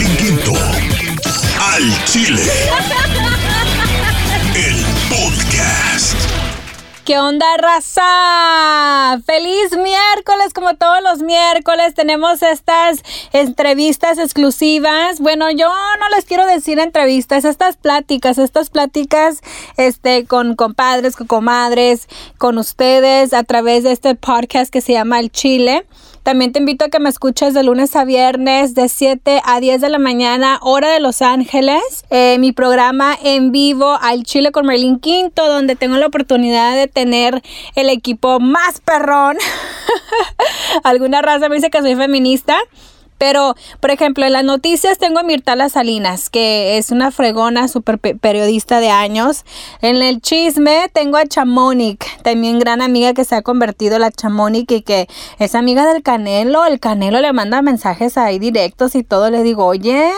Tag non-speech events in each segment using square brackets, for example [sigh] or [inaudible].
Al Chile. El podcast. ¿Qué onda, raza? Feliz miércoles, como todos los miércoles tenemos estas entrevistas exclusivas. Bueno, yo no les quiero decir entrevistas, estas pláticas, estas pláticas este, con compadres, con comadres, con ustedes a través de este podcast que se llama El Chile. También te invito a que me escuches de lunes a viernes de 7 a 10 de la mañana, hora de Los Ángeles. Eh, mi programa en vivo al Chile con Merlin Quinto, donde tengo la oportunidad de tener el equipo más perrón. [laughs] Alguna raza me dice que soy feminista. Pero, por ejemplo, en las noticias tengo a Mirtala Salinas, que es una fregona, super periodista de años. En el chisme tengo a Chamonic, también gran amiga que se ha convertido la Chamonic y que es amiga del Canelo. El Canelo le manda mensajes ahí directos y todo. Le digo, oye,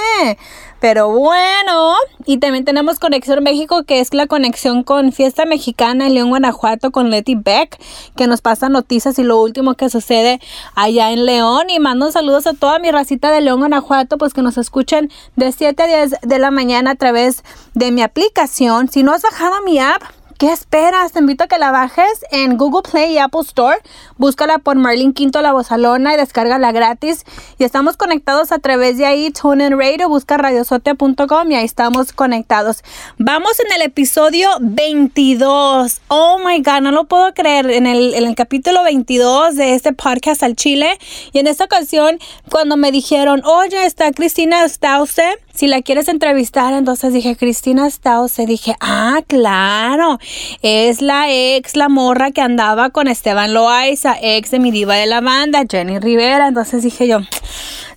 pero bueno, y también tenemos Conexión México, que es la conexión con Fiesta Mexicana en León, Guanajuato, con Letty Beck, que nos pasa noticias y lo último que sucede allá en León. Y mando saludos a toda mi racita de León, Guanajuato, pues que nos escuchen de 7 a 10 de la mañana a través de mi aplicación. Si no has bajado mi app, ¿Qué esperas? Te invito a que la bajes en Google Play y Apple Store. Búscala por Marlene Quinto La Bozalona y descárgala gratis. Y estamos conectados a través de ahí, TuneIn Radio, busca radiosote.com y ahí estamos conectados. Vamos en el episodio 22. Oh my God, no lo puedo creer. En el, capítulo 22 de este podcast al Chile. Y en esta ocasión, cuando me dijeron, oye, está Cristina Stause si la quieres entrevistar, entonces dije, Cristina Stause, dije, ah, claro, es la ex, la morra que andaba con Esteban Loaiza, ex de mi diva de la banda, Jenny Rivera, entonces dije yo,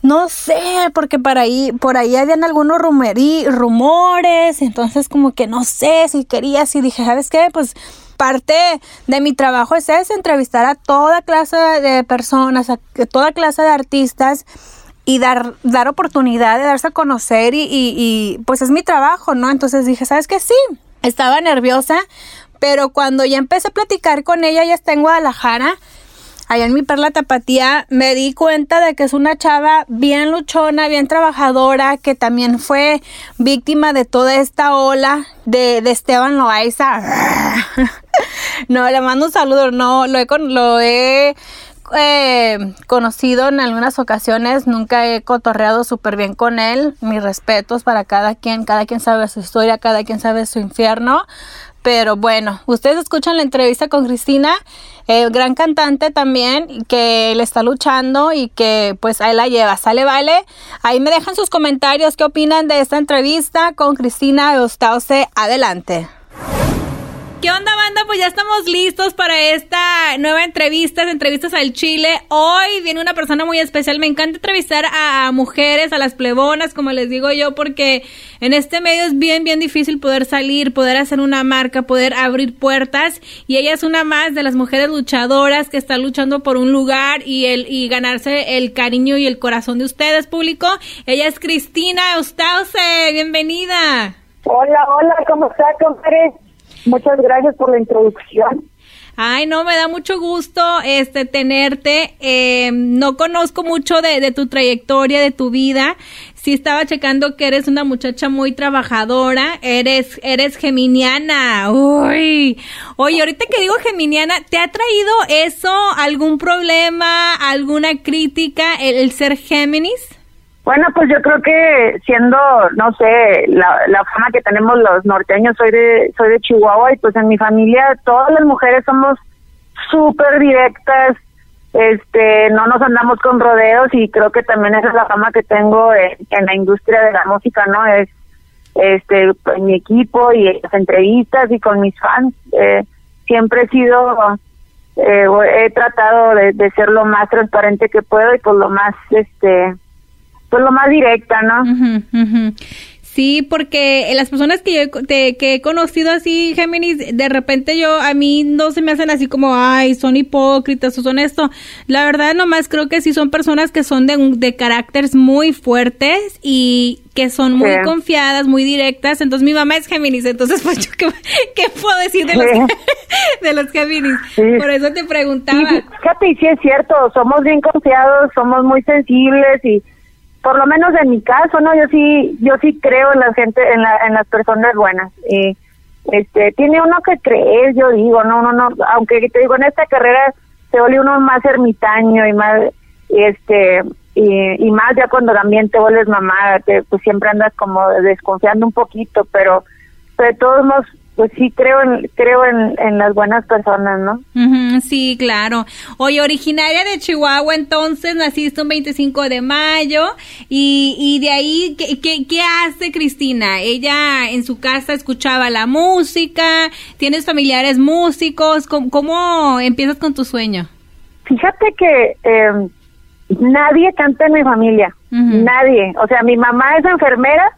no sé, porque por ahí, por ahí habían algunos rumerí, rumores, entonces como que no sé si quería, si dije, ¿sabes qué? Pues parte de mi trabajo es ese, entrevistar a toda clase de personas, a toda clase de artistas y dar, dar oportunidad de darse a conocer y, y, pues es mi trabajo, ¿no? Entonces dije, ¿sabes qué? Sí, estaba nerviosa, pero cuando ya empecé a platicar con ella, ya está en Guadalajara, allá en mi perla tapatía, me di cuenta de que es una chava bien luchona, bien trabajadora, que también fue víctima de toda esta ola de, de Esteban Loaiza. [laughs] no, le mando un saludo, no, lo he, lo he eh, conocido en algunas ocasiones, nunca he cotorreado súper bien con él. Mis respetos para cada quien, cada quien sabe su historia, cada quien sabe su infierno. Pero bueno, ustedes escuchan la entrevista con Cristina, eh, gran cantante también, que le está luchando y que pues ahí la lleva, sale, vale. Ahí me dejan sus comentarios, qué opinan de esta entrevista con Cristina Eustause. Adelante. ¿Qué onda, banda? Pues ya estamos listos para esta nueva entrevista, entrevistas al Chile. Hoy viene una persona muy especial. Me encanta entrevistar a, mujeres, a las plebonas, como les digo yo, porque en este medio es bien, bien difícil poder salir, poder hacer una marca, poder abrir puertas. Y ella es una más de las mujeres luchadoras que está luchando por un lugar y, el, y ganarse el cariño y el corazón de ustedes, público. Ella es Cristina Eustause. Bienvenida. Hola, hola, ¿cómo está, compadre? Muchas gracias por la introducción. Ay, no, me da mucho gusto este tenerte. Eh, no conozco mucho de, tu trayectoria, de tu vida. Sí estaba checando que eres una muchacha muy trabajadora. Eres, eres geminiana. Uy. Oye, ahorita que digo geminiana, ¿te ha traído eso algún problema, alguna crítica el ser Géminis? Bueno, pues yo creo que siendo, no sé, la, la fama que tenemos los norteños, soy de, soy de Chihuahua y pues en mi familia todas las mujeres somos súper directas, este, no nos andamos con rodeos y creo que también esa es la fama que tengo en, la industria de la música, ¿no? Es, este, en mi equipo y en las entrevistas y con mis fans, eh, siempre he sido, eh, he tratado de, de ser lo más transparente que puedo y pues lo más, este, pues lo más directa, ¿no? Sí, porque las personas que yo que he conocido así, Géminis, de repente yo, a mí no se me hacen así como, ay, son hipócritas o son esto. La verdad, nomás creo que sí son personas que son de, de caracteres muy fuertes y que son muy confiadas, muy directas. Entonces, mi mamá es Géminis, entonces, [laughs] pues, yo, ¿qué, puedo decir de los, [laughs] de los Géminis? Por eso te preguntaba. fíjate, sí es cierto, somos bien confiados, somos muy sensibles y por lo menos en mi caso, ¿no? Yo sí, yo sí creo en la gente, en, la, en las personas buenas. Y, este, tiene uno que creer, yo digo, no, no, no, aunque te digo, en esta carrera se vuelve uno más ermitaño y más, este, y, y más ya cuando también te vuelves mamá, te, pues siempre andas como desconfiando un poquito, pero, pero de todos pues sí creo en, creo en, en las buenas personas, ¿no? Ujú, sí, claro. Oye, originaria de Chihuahua, entonces naciste un 25 de mayo y, y de ahí, ¿qué, qué, qué hace Cristina? Ella en su casa escuchaba la música, tienes familiares músicos, ¿cómo, cómo empiezas con tu sueño? Fíjate que eh, nadie canta en mi familia, nadie. O sea, mi mamá es enfermera,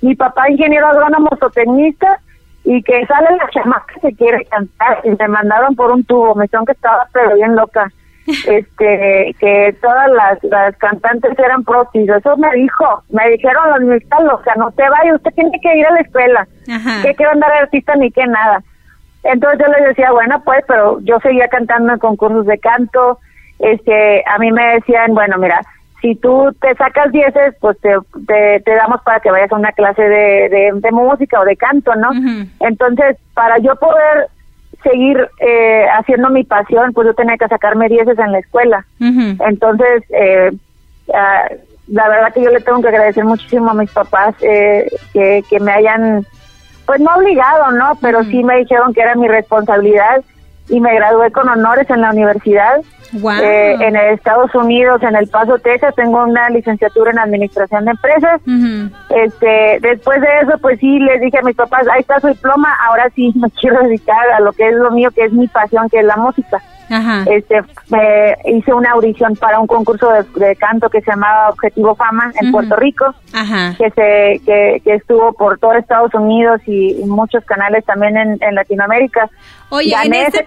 mi papá ingeniero agrónomo zootecnista y que sale la chamaca que quiere cantar y me mandaron por un tubo, me dijeron que estaba pero bien loca. [laughs] este que todas las, las cantantes eran protis, eso me dijo, me dijeron los o sea, no te vaya, usted tiene que ir a la escuela, Ajá. que quiero andar de artista ni que nada. Entonces yo les decía, bueno, pues, pero yo seguía cantando en concursos de canto. Este, a mí me decían, bueno, mira, si tú te sacas dieces, pues te, te, te damos para que vayas a una clase de, de, de música o de canto, ¿no? Entonces, para yo poder seguir eh, haciendo mi pasión, pues yo tenía que sacarme dieces en la escuela. Entonces, eh, ah, la verdad que yo le tengo que agradecer muchísimo a mis papás eh, que, que me hayan, pues no obligado, ¿no? Pero sí me dijeron que era mi responsabilidad y me gradué con honores en la universidad. Guau. Eh, en Estados Unidos, en El Paso, Texas, tengo una licenciatura en Administración de Empresas. Ujú. Este, después de eso, pues sí, les dije a mis papás, ahí está su diploma, ahora sí [laughs] me quiero dedicar a lo que es lo mío, que es mi pasión, que es la música Ajá. este me hice una audición para un concurso de, de canto que se llamaba Objetivo Fama en Ujú. Puerto Rico Ajá. que se que, que estuvo por todo Estados Unidos y, y muchos canales también en, en Latinoamérica Oye, en gané este ese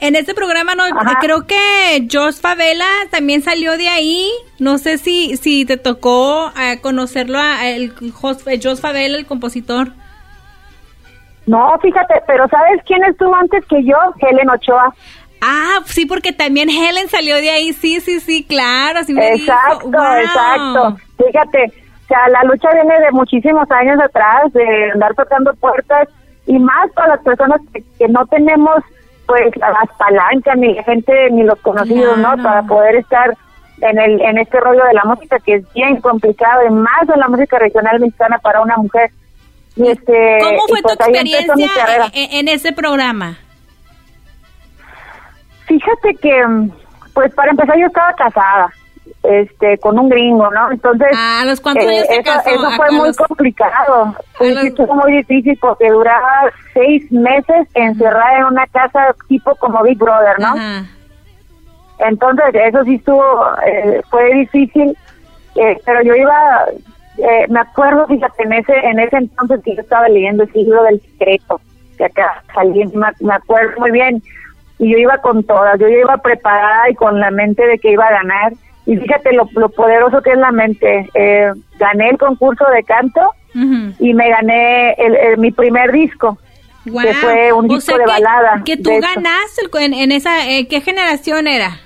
En este programa no Ajá. creo que Jos Favela también salió de ahí. No sé si si te tocó eh, conocerlo a el Jos, eh, Jos Favela, el compositor. no fíjate pero sabes quién estuvo antes que yo Helen Ochoa Ah, sí, porque también Helen salió de ahí. Sí, sí, sí, claro. Sí me exacto dijo. Wow. exacto fíjate o sea la lucha viene de muchísimos años atrás de andar tocando puertas y más para las personas que, que no tenemos pues las palancas ni la gente ni los conocidos Claro. no para poder estar en el en este rollo de la música que es bien complicado y más en la música regional mexicana para una mujer y este ¿Cómo fue tu pues experiencia en ese programa? Fíjate que, mm, pues para empezar yo estaba casada, este, con un gringo, ¿no? Entonces, eh, Ah, ¿a los cuántos años te eso, fue muy complicado. Pues, los- muy difícil porque duraba seis meses encerrada en una casa tipo como Big Brother, ¿no? Ajá. Entonces, eso sí estuvo, eh, fue difícil, eh, pero yo iba, eh, me acuerdo, fíjate, en ese, en ese entonces que yo estaba leyendo el libro del secreto, que acá salí, me acuerdo muy bien, y yo iba con todas, yo iba preparada y con la mente de que iba a ganar, y fíjate lo, lo poderoso que es la mente, eh, gané el concurso de canto y me gané el, el- mi primer disco, que fue un O disco sea de que- balada. Que tú ganaste el en, en esa, eh, ¿qué generación era?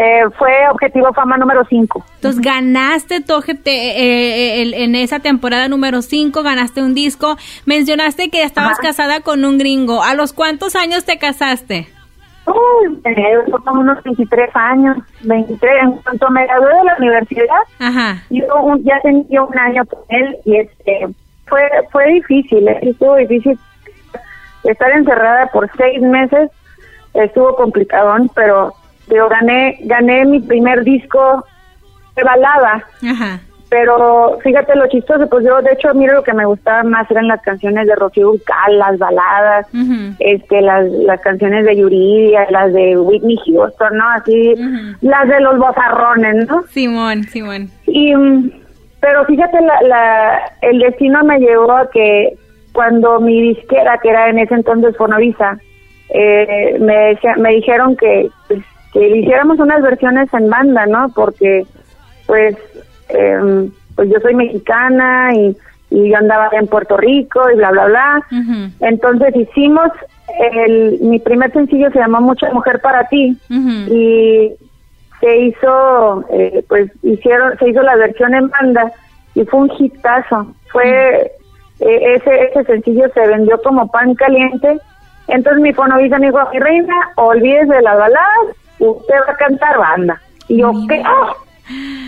Eh, fue Objetivo Fama número 5. Entonces ganaste OGT, eh, eh, el- en esa temporada número 5, ganaste un disco. Mencionaste que estabas Ajá. casada con un gringo. ¿A los cuántos años te casaste? Uy, eh, como unos 23 años, 23. En cuanto me gradué de la universidad, Ajá. yo ya tenía un año con él y este fue fue difícil, ¿eh? estuvo difícil estar encerrada por seis meses, estuvo complicadón, pero yo gané gané mi primer disco de balada, Ajá. Pero fíjate lo chistoso, pues yo de hecho mira lo que me gustaba más eran las canciones de Rocío Dúrcal, las baladas, este las las canciones de Yuridia, las de Whitney Houston, ¿no? Así las de los bozarrones, ¿no? Simón, Simón. Y pero fíjate la, la el destino me llevó a que cuando mi disquera que era en ese entonces Fonovisa eh, me decía- me dijeron que pues, que le hiciéramos unas versiones en banda, ¿no? Porque pues em, pues yo soy mexicana y y yo andaba en Puerto Rico y bla bla bla. Entonces hicimos el mi primer sencillo se llamó Mucha mujer para ti y se hizo, eh, pues hicieron, se hizo la versión en banda y fue un hitazo. Fue eh, ese ese sencillo se vendió como pan caliente. Entonces mi fonovisa me dijo, mi reina, olvídese de las baladas, usted va a cantar banda. Y yo, ¿qué?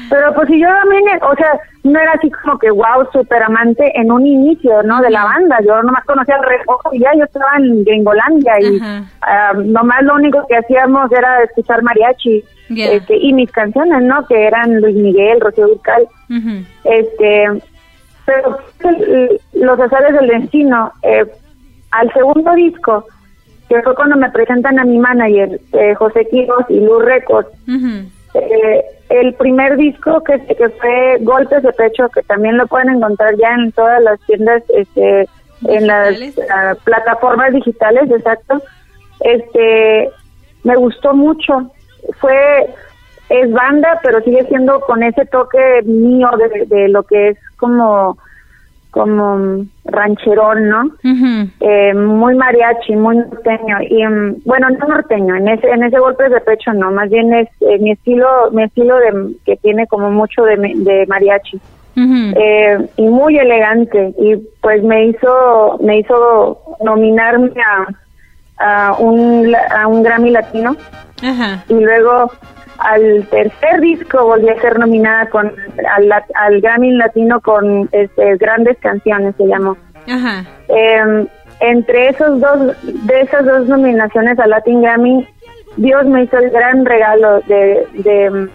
Pero pues si yo también, o sea, no era así como que wow, súper amante en un inicio, ¿no? De la banda. Yo nomás conocía el recojo y ya yo estaba en Gringolandia y ah, nomás lo único que hacíamos era escuchar mariachi este, y mis canciones, ¿no? Que eran Luis Miguel, Rocío Ducal. Este, pero los azares del destino, eh, al segundo disco, que fue cuando me presentan a mi manager, eh, José Quiroz y Luz Records, eh, el primer disco que, que fue Golpes de Pecho, que también lo pueden encontrar ya en todas las tiendas, este, en las plataformas digitales, exacto. Este, me gustó mucho. Fue, es banda, pero sigue siendo con ese toque mío de, de lo que es como como rancherón, ¿no? eh, muy mariachi, muy norteño y mm, bueno, no norteño, en ese en ese golpe de pecho no, más bien es eh, mi estilo mi estilo de que tiene como mucho de, de mariachi. eh, y muy elegante y pues me hizo me hizo nominarme a, a un a un Grammy latino y luego al tercer disco volví a ser nominada con al, al Grammy Latino con este, grandes canciones se llamó. Ajá. Em, entre esos dos de esas dos nominaciones al Latin Grammy, Dios me hizo el gran regalo de, de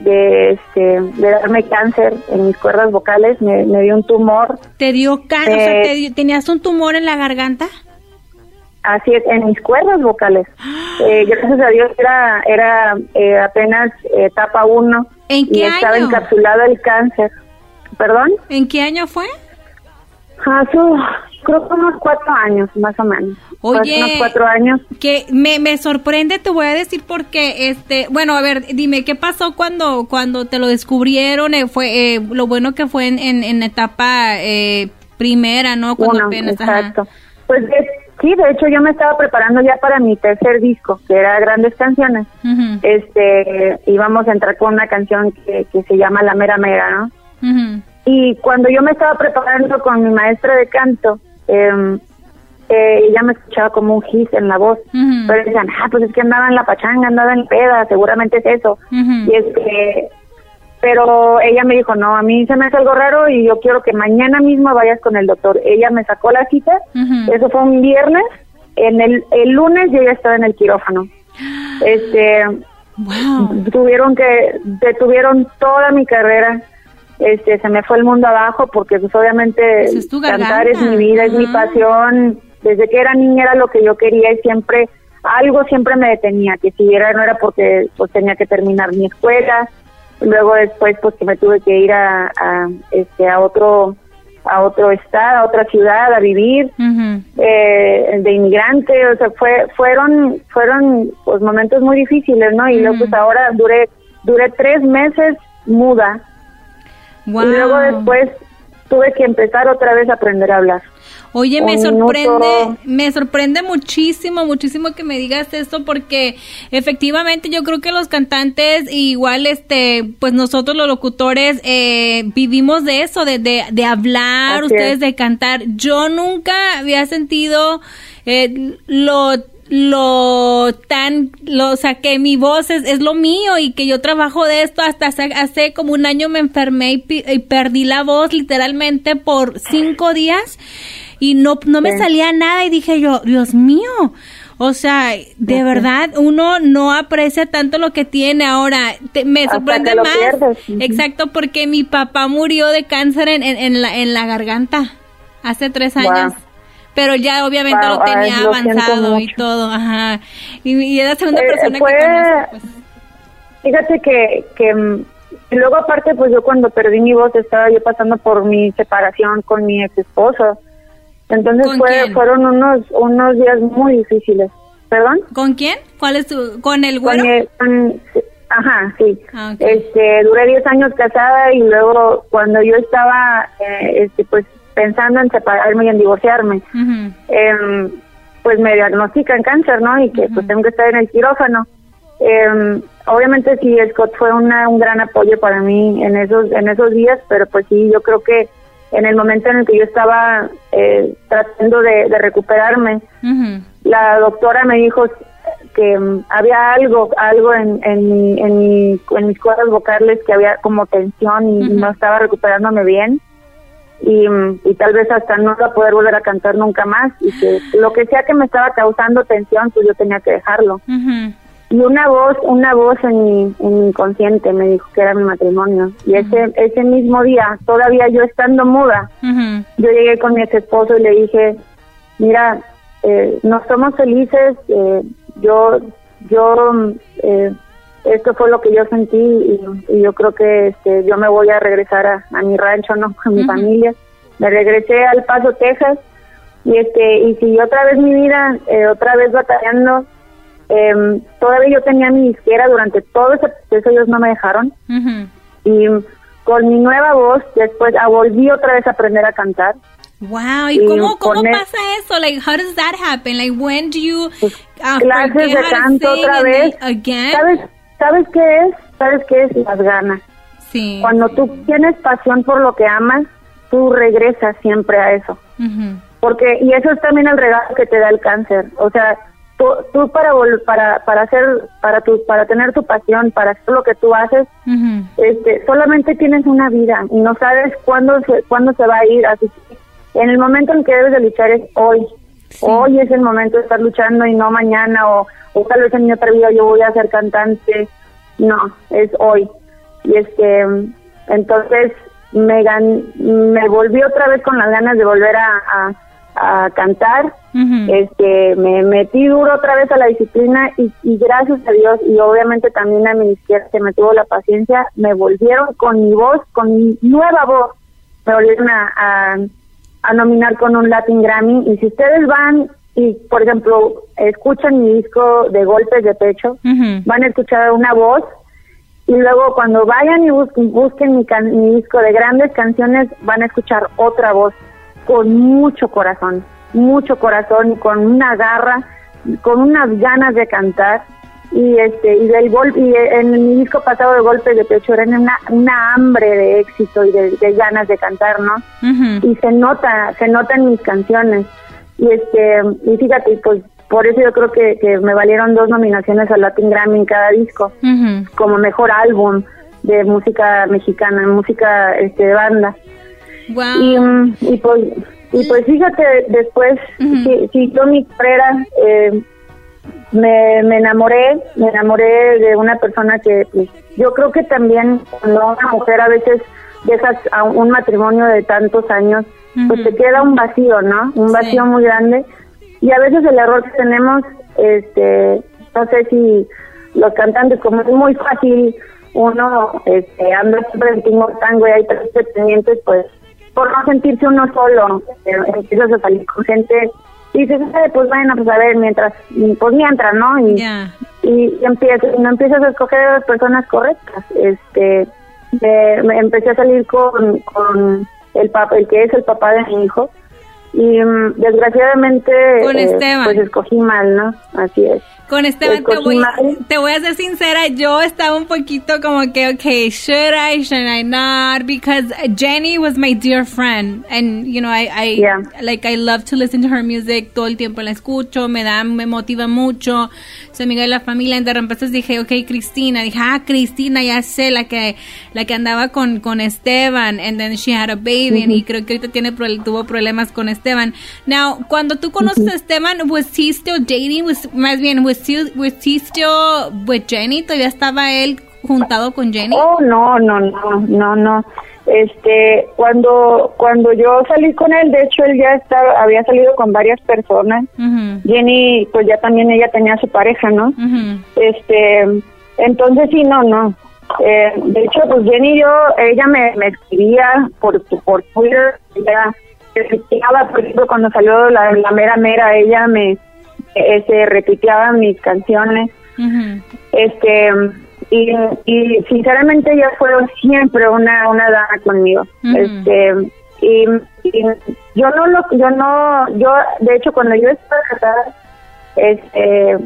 de este de darme cáncer en mis cuerdas vocales, me, dio un tumor. ¿Te dio cáncer? o sea, eh, ¿tenías un tumor en la garganta? Así es, en mis cuerdas vocales. [gasps] Eh, gracias a Dios era, era eh, apenas etapa 1 ¿En qué y estaba encapsulado el cáncer. ¿Perdón? ¿En qué año fue? Hace, creo que unos cuatro años, más o menos. Oye, unos cuatro años. Que me, me sorprende, te voy a decir porque, este, bueno, a ver, dime, ¿qué pasó cuando, cuando te lo descubrieron? Eh, fue lo bueno que fue en, en, etapa primera, ¿no? Cuando apenas, exacto. Pues Sí, de hecho yo me estaba preparando ya para mi tercer disco, que era Grandes Canciones. Este, íbamos a entrar con una canción que, que se llama La Mera Mera, ¿no? Y cuando yo me estaba preparando con mi maestra de canto, eh, ella me escuchaba como un gis en la voz. Pero decían, ah, pues es que andaba en la pachanga, andaba en peda, seguramente es eso. Y es que pero ella me dijo, no, a mí se me hace algo raro y yo quiero que mañana mismo vayas con el doctor. Ella me sacó la cita, eso fue un viernes, en el, el lunes yo ya estaba en el quirófano. Este, tuvieron que, detuvieron toda mi carrera, este, se me fue el mundo abajo porque pues obviamente cantar es mi vida, es mi pasión, desde que era niña era lo que yo quería y siempre, algo siempre me detenía, que si era, no era porque pues tenía que terminar mi escuela, luego después pues que me tuve que ir a, este a otro a otro estado a otra ciudad a vivir eh, de inmigrante. O sea fue fueron fueron pues momentos muy difíciles no y luego pues ahora duré duré tres meses muda. Y luego después tuve que empezar otra vez a aprender a hablar Oye, me sorprende, me sorprende muchísimo, muchísimo que me digas esto porque efectivamente yo creo que los cantantes igual este, pues nosotros los locutores eh, vivimos de eso, de, de, hablar, ustedes de cantar. Yo nunca había sentido eh, lo lo tan, lo, o sea, que mi voz es, es, lo mío y que yo trabajo de esto. Hasta hace, hace como un año me enfermé y, y, perdí la voz literalmente por cinco días y no, no me salía nada y dije yo, Dios mío, o sea, de verdad, uno no aprecia tanto lo que tiene ahora. me sorprende más. Exacto, porque mi papá murió de cáncer en, en, la, en la garganta hace tres años. Pero ya obviamente lo tenía avanzado y todo, ajá. Y, y es la segunda eh, persona que conozco, pues. Fíjate que, que luego aparte, pues yo cuando perdí mi voz estaba yo pasando por mi separación con mi ex esposo entonces fue, fueron unos unos días muy difíciles. ¿Perdón? ¿Con quién? ¿Cuál es tu, con el güero? ajá, sí. Ah, este, duré 10 años casada y luego cuando yo estaba eh, este pues pensando en separarme y en divorciarme, eh, pues me diagnostican cáncer, ¿no? Y que pues tengo que estar en el quirófano. eh, obviamente sí, Scott fue una, un gran apoyo para mí en esos, en esos días, pero pues sí, yo creo que en el momento en el que yo estaba eh, tratando de, de recuperarme, la doctora me dijo que mm, había algo, algo en, en, mi, en, mi- en mis cuerdas vocales que había como tensión y no estaba recuperándome bien y, mm, y tal vez hasta no iba a poder volver a cantar nunca más y que lo que sea que me estaba causando tensión pues yo tenía que dejarlo. Y una voz una voz en mi, en mi inconsciente me dijo que era mi matrimonio y ese ese mismo día todavía yo estando muda yo llegué con mi ex esposo y le dije, mira, eh, no somos felices, eh, yo, yo, eh, esto fue lo que yo sentí y, y yo creo que este, yo me voy a regresar a, a mi rancho, ¿no? A mi familia. Me regresé al Paso, Texas y este, y si otra vez mi vida, eh, otra vez batallando, em, todavía yo tenía mi disquera durante todo ese proceso, ellos no me dejaron Ujú. y con mi nueva voz después ah, volví otra vez a aprender a cantar Wow, ¿y Y cómo, cómo poner- pasa eso? Like, how does that happen? Like, when do you uh, clases de canto otra vez. again? ¿Sabes, ¿Sabes qué es? ¿Sabes qué es? Las ganas. Sí. Cuando tú tienes pasión por lo que amas, tú regresas siempre a eso. Ujú. Porque, y eso es también el regalo que te da el cáncer. O sea, tú, tú para, vol- para, para hacer, para tu, para tener tu pasión, para hacer lo que tú haces, este, solamente tienes una vida y no sabes cuándo se, cuándo se va a ir. Así que en el momento en que debes de luchar es hoy. Sí. Hoy es el momento de estar luchando y no mañana o, o tal vez en mi otra vida yo voy a ser cantante. No, es hoy. Y este, entonces me gan me volví otra vez con las ganas de volver a, a, a cantar. Este, me metí duro otra vez a la disciplina y, y gracias a Dios y obviamente también a mi izquierda que me tuvo la paciencia, me volvieron con mi voz, con mi nueva voz, me volvieron a, a, a nominar con un Latin Grammy. Y si ustedes van y por ejemplo escuchan mi disco de golpes de pecho, van a escuchar una voz y luego cuando vayan y busquen, busquen mi, can- mi disco de grandes canciones van a escuchar otra voz con mucho corazón, mucho corazón y con una garra, con unas ganas de cantar y este y del gol y en mi disco pasado de golpes de pecho era una, una hambre de éxito y de, de ganas de cantar, ¿no? Y se nota, se nota en mis canciones. Y este, y fíjate, pues por eso yo creo que, que me valieron dos nominaciones al Latin Grammy en cada disco, Ujú. como mejor álbum de música mexicana, música este de banda. Wow. Y, mm, y pues y pues fíjate, después Ujú. sí, siguió mi carrera, eh, me, me enamoré, me enamoré de una persona que pues, yo creo que también cuando una mujer a veces dejas a un matrimonio de tantos años, pues te queda un vacío, ¿no? Un Sí. vacío muy grande. Y a veces el error que tenemos, este, no sé si los cantantes, como es muy fácil, uno este, anda siempre en tango y hay tres pretendientes, pues por no sentirse uno solo, eh, empiezas a salir con gente y dices, "Eh, pues bueno, pues a ver, mientras, pues mientras, ¿no? Y, Ya. y empiezas, no empiezas a escoger a las personas correctas. Este, me, me empecé a salir con, con el papá, el que es el papá de mi hijo y mm, desgraciadamente Con eh, Esteban. pues escogí mal, ¿no? Así es. Con Esteban, te voy, mal. te voy a ser sincera, yo estaba un poquito como que, okay, should I, should I not? Because Jenny was my dear friend, and you know, I, I Yeah. like, I love to listen to her music, todo el tiempo la escucho, me da, me motiva mucho, soy amiga de la familia, y de repente dije, okay, Cristina, dije, ah, Cristina, ya sé, la que, la que andaba con, con Esteban, and then she had a baby, and y creo que ahorita tiene, tuvo problemas con Esteban. Now, cuando tú conoces a Esteban, was he still dating, was, más bien, was he, was he still with Jenny, todavía estaba él juntado con Jenny? Oh, no, no, no, no, no. Este, cuando cuando yo salí con él, de hecho él ya estaba, había salido con varias personas. Jenny, pues ya también ella tenía su pareja, ¿no? Este, entonces sí, no, no. Eh, de hecho, pues Jenny y yo, ella me, me escribía por, por Twitter, ella retuiteaba, por ejemplo, cuando salió la, la mera mera, ella me retuiteaba mis canciones. Este, y, y sinceramente ella fue siempre una, una dama conmigo. Este, y, y yo no lo, yo no, yo, de hecho, cuando yo estaba casada, este,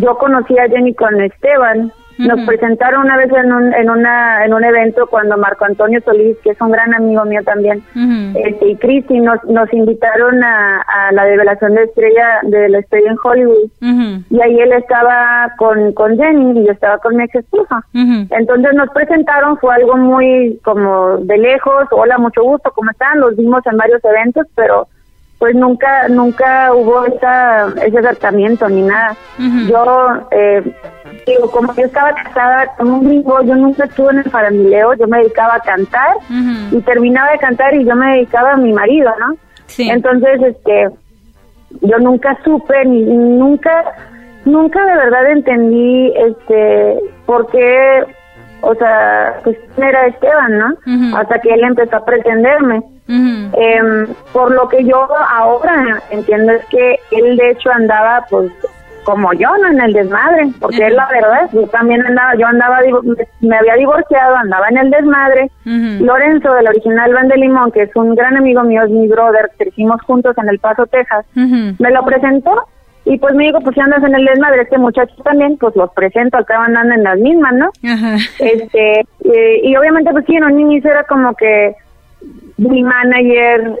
yo conocí a Jenny con Esteban. Nos presentaron una vez en un, en, una, en un evento cuando Marco Antonio Solís, que es un gran amigo mío también, este, y Cristi nos, nos invitaron a, a, la revelación de estrella de la estrella en Hollywood. Y ahí él estaba con, con Jenny y yo estaba con mi ex esposa. Entonces nos presentaron, fue algo muy como de lejos, hola, mucho gusto, ¿cómo están? Los vimos en varios eventos, pero pues nunca nunca hubo esa, ese acercamiento ni nada. Yo, eh, digo, como yo estaba casada con un hijo, yo nunca estuve en el farandileo, yo me dedicaba a cantar y terminaba de cantar y yo me dedicaba a mi marido, ¿no? Entonces, este, yo nunca supe, ni, nunca, nunca de verdad entendí, este, por qué, o sea, pues era Esteban, ¿no? Hasta que él empezó a pretenderme. Em, por lo que yo ahora entiendo es que él de hecho andaba pues como yo, ¿no? En el desmadre, porque es la verdad, yo también andaba, yo andaba, me había divorciado, andaba en el desmadre. Lorenzo, del original Van de Limón, que es un gran amigo mío, es mi brother, crecimos juntos en El Paso, Texas, me lo presentó y pues me dijo, pues si andas en el desmadre, este muchacho también, pues los presento, acá andando en las mismas, ¿no? Este, eh, y obviamente pues sí, en un inicio era como que mi manager,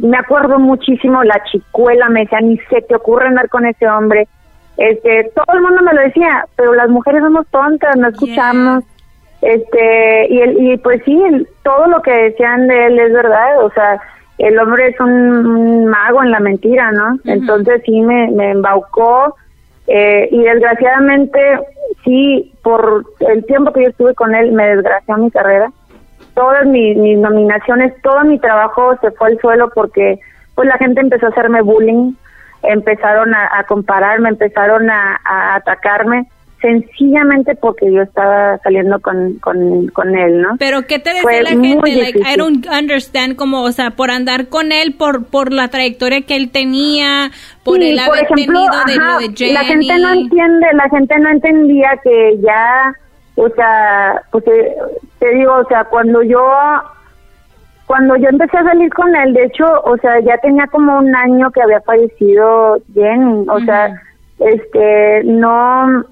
me acuerdo muchísimo, la chicuela me decía, ni se te ocurre andar con ese hombre. Este, todo el mundo me lo decía, pero las mujeres somos tontas, no escuchamos. Este, y, el, y pues sí, todo lo que decían de él es verdad, o sea, el hombre es un, mago en la mentira, ¿no? Entonces sí me, me embaucó eh, y desgraciadamente sí, por el tiempo que yo estuve con él, me desgració mi carrera todas mis, nominaciones, todo mi trabajo se fue al suelo porque pues la gente empezó a hacerme bullying, empezaron a, compararme, empezaron a, atacarme sencillamente porque yo estaba saliendo con, con, él, ¿no? Pero ¿qué te decía la gente? Like, I don't understand como, o sea, por andar con él, por por la trayectoria que él tenía, por el haber tenido de lo de Jenny. La gente no entiende, la gente no entendía que ya o sea, pues eh, te, digo, o sea, cuando yo cuando yo empecé a salir con él, de hecho, o sea, ya tenía como un año que había fallecido Jenny, o sea, este, no,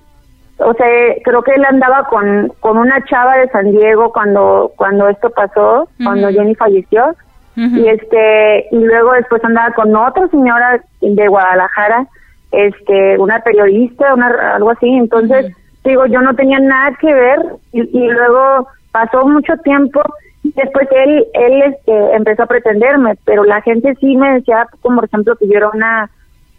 o sea, creo que él andaba con, con una chava de San Diego cuando, cuando esto pasó, cuando Jenny falleció, y este, y luego después andaba con otra señora de Guadalajara, este, una periodista, una, algo así, entonces, digo, yo no tenía nada que ver y, luego pasó mucho tiempo después él él este, empezó a pretenderme pero la gente sí me decía como por ejemplo que yo era una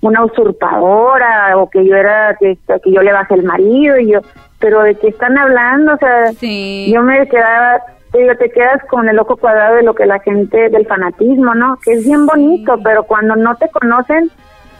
una usurpadora o que yo era que, que yo le bajé el marido y yo pero de qué están hablando o sea yo me quedaba digo, te quedas con el ojo cuadrado de lo que la gente del fanatismo no que es bien bonito pero cuando no te conocen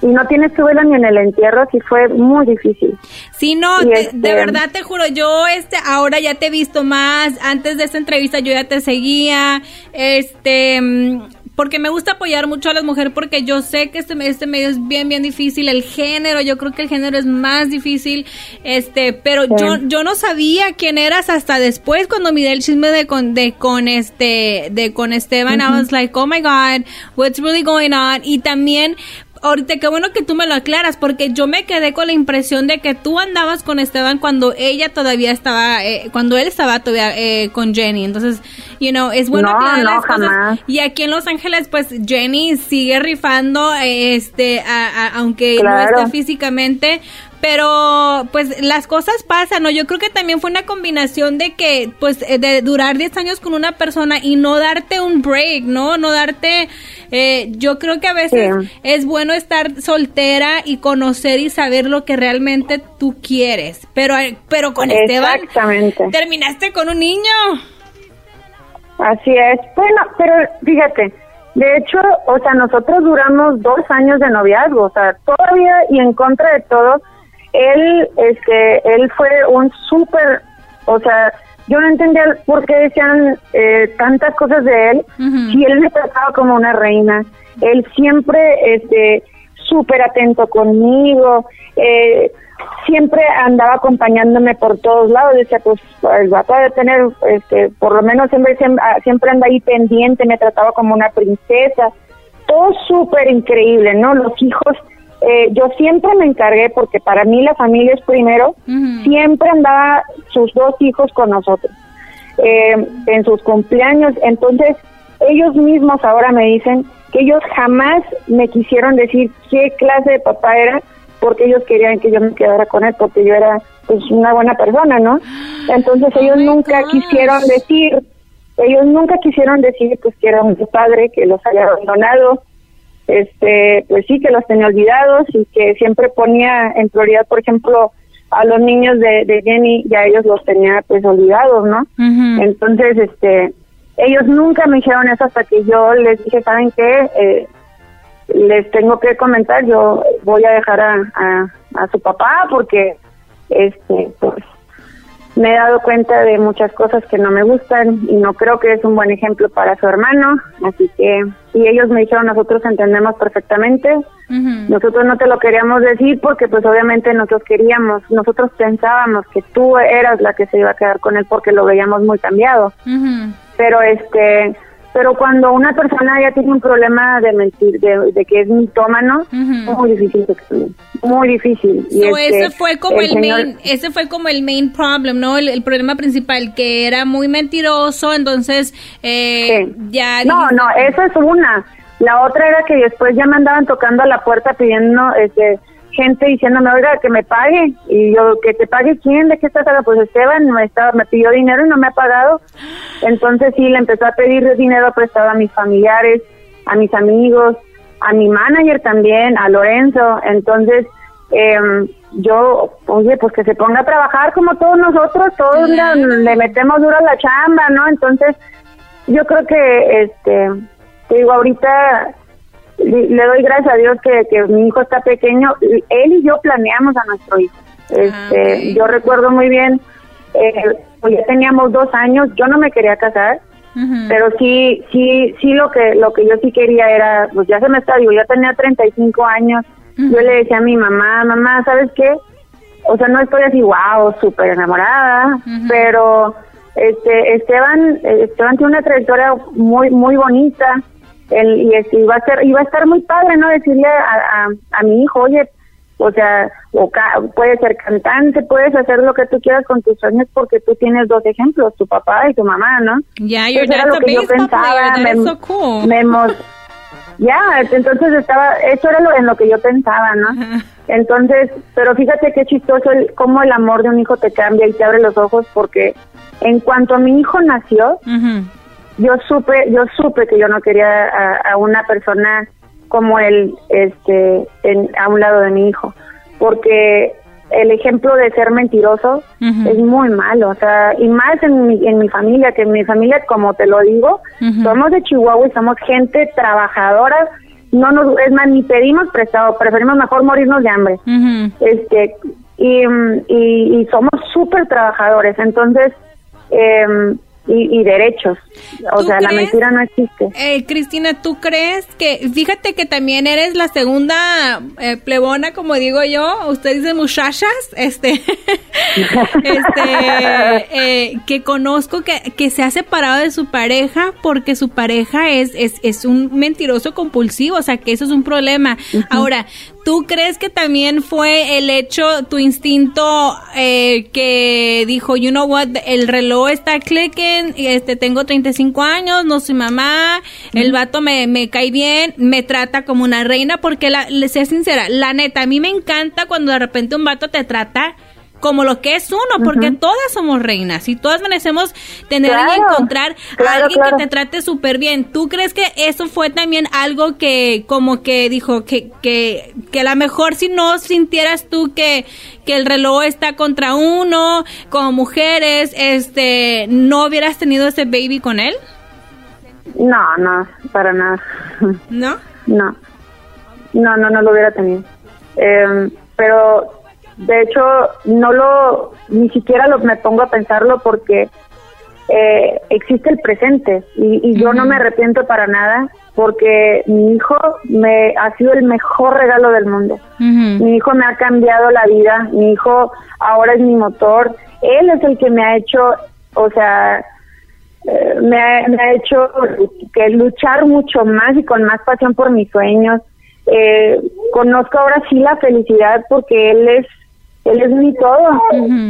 y no tienes tu vela ni en el entierro, sí fue muy difícil. Sí, no, de, este, verdad te juro, yo este ahora ya te he visto más, antes de esta entrevista yo ya te seguía, este mm, porque me gusta apoyar mucho a las mujeres porque yo sé que este, este medio es bien bien difícil el género yo creo que el género es más difícil este pero yo yo no sabía quién eras hasta después cuando miré el chisme de con de con este de con Esteban I was like oh my god what's really going on y también ahorita qué bueno que tú me lo aclaras, porque yo me quedé con la impresión de que tú andabas con Esteban cuando ella todavía estaba, eh, cuando él estaba todavía eh, con Jenny. Entonces, you know, es bueno aclarar las cosas. Y aquí en Los Ángeles, pues Jenny sigue rifando, este, aunque no está físicamente, pero pues las cosas pasan, ¿no? Yo creo que también fue una combinación de que pues eh, de durar 10 años con una persona y no darte un break, ¿no? No darte eh, yo creo que a veces es bueno estar soltera y conocer y saber lo que realmente tú quieres. Pero pero con Esteban terminaste con un niño. Así es. Bueno, pero fíjate, de hecho, o sea, nosotros duramos dos años de noviazgo, o sea, todavía y en contra de todo, él, este, él fue un súper, o sea, yo no entendía por qué decían eh, tantas cosas de él si él me trataba como una reina. Él siempre, este, súper atento conmigo, eh, siempre andaba acompañándome por todos lados. Decía, pues, el vato de tener, este, por lo menos siempre, siempre, ah, siempre anda ahí pendiente, me trataba como una princesa. Todo súper increíble, ¿no? Los hijos eh, yo siempre me encargué, porque para mí la familia es primero, siempre andaba sus dos hijos con nosotros, eh, en sus cumpleaños. Entonces, ellos mismos ahora me dicen que ellos jamás me quisieron decir qué clase de papá era, porque ellos querían que yo me quedara con él, porque yo era pues una buena persona, ¿no? Entonces ellos nunca quisieron decir, ellos nunca quisieron decir pues que era un padre que los haya abandonado, este, pues sí que los tenía olvidados y que siempre ponía en prioridad, por ejemplo, a los niños de, de Jenny, ya ellos los tenía pues olvidados, ¿no? Entonces, este, ellos nunca me dijeron eso hasta que yo les dije, ¿saben qué? Eh, les tengo que comentar, yo voy a dejar a, a, su papá porque este pues me he dado cuenta de muchas cosas que no me gustan y no creo que es un buen ejemplo para su hermano, así que y ellos me dijeron nosotros entendemos perfectamente, nosotros no te lo queríamos decir porque pues obviamente nosotros queríamos, nosotros pensábamos que tú eras la que se iba a quedar con él porque lo veíamos muy cambiado, pero este pero cuando una persona ya tiene un problema de mentir, de, que es mitómano, es muy difícil muy difícil. Y ese fue como el, main, ese fue como el main problem, ¿no? El, problema principal, que era muy mentiroso, entonces eh, ya... No, no, eso es una. La otra era que después ya me andaban tocando a la puerta pidiendo, este gente diciéndome, oiga, que me pague. Y yo, ¿que te pague quién? ¿De qué estás hablando? Pues Esteban me, estaba, me pidió dinero y no me ha pagado. Entonces sí, le empezó a pedir dinero prestado a mis familiares, a mis amigos, a mi manager también, a Lorenzo. Entonces, eh, yo, oye, pues que se ponga a trabajar como todos nosotros, todos le, metemos duro a la chamba, ¿no? Entonces, yo creo que, este, te digo, ahorita le doy gracias a Dios que, que mi hijo está pequeño. Él y yo planeamos a nuestro hijo. Ah, este, Yo recuerdo muy bien, eh, pues ya teníamos dos años, yo no me quería casar, pero sí, sí, sí lo que lo que yo sí quería era, pues ya se me está, digo, ya tenía 35 años, yo le decía a mi mamá, mamá, ¿sabes qué? O sea, no estoy así, wow, súper enamorada, pero este Esteban, Esteban tiene una trayectoria muy, muy bonita, el, y este, iba a ser iba a estar muy padre no decirle a, a, mi hijo oye o sea o puedes ser cantante puedes hacer lo que tú quieras con tus sueños porque tú tienes dos ejemplos tu papá y tu mamá no ya yeah, era lo que yo pensaba me, ya entonces estaba eso era lo en lo que yo pensaba no [laughs] entonces pero fíjate qué chistoso el, cómo el amor de un hijo te cambia y te abre los ojos porque en cuanto mi hijo nació yo supe, yo supe que yo no quería a, una persona como él, este, a un lado de mi hijo, porque el ejemplo de ser mentiroso es muy malo, o sea, y más en mi, en mi familia, que en mi familia, como te lo digo, somos de Chihuahua y somos gente trabajadora, no nos, es más, ni pedimos prestado, preferimos mejor morirnos de hambre, este, y, y, y somos súper trabajadores, entonces, eh, y, derechos. O sea, la mentira no existe. Eh, Cristina, ¿tú crees que, fíjate que también eres la segunda eh, plebona, como digo yo, usted dice muchachas, este, [laughs] este eh, que conozco que, que se ha separado de su pareja porque su pareja es, es, es un mentiroso compulsivo, o sea, que eso es un problema. Ahora, ¿Tú crees que también fue el hecho, tu instinto eh, que dijo, you know what, el reloj está clicking, este, tengo 35 años, no soy mamá, el vato me, me cae bien, me trata como una reina, porque la, le sé sincera, la neta, a mí me encanta cuando de repente un vato te trata como lo que es uno, porque todas somos reinas y todas merecemos tener y encontrar a alguien que te trate súper bien. ¿Tú crees que eso fue también algo que como que dijo que, que, que a lo mejor si no sintieras tú que, que el reloj está contra uno, como mujeres, este, no hubieras tenido ese baby con él? No, no, para nada. ¿No? [laughs] No. No, no, no lo hubiera tenido. Eh, pero de hecho, no lo, ni siquiera lo, me pongo a pensarlo porque eh, existe el presente y, yo no me arrepiento para nada porque mi hijo me ha sido el mejor regalo del mundo. Mi hijo me ha cambiado la vida, mi hijo ahora es mi motor, él es el que me ha hecho, o sea, eh, me, ha, me, ha, hecho que luchar mucho más y con más pasión por mis sueños. Eh, conozco ahora sí la felicidad porque él es él es mi todo.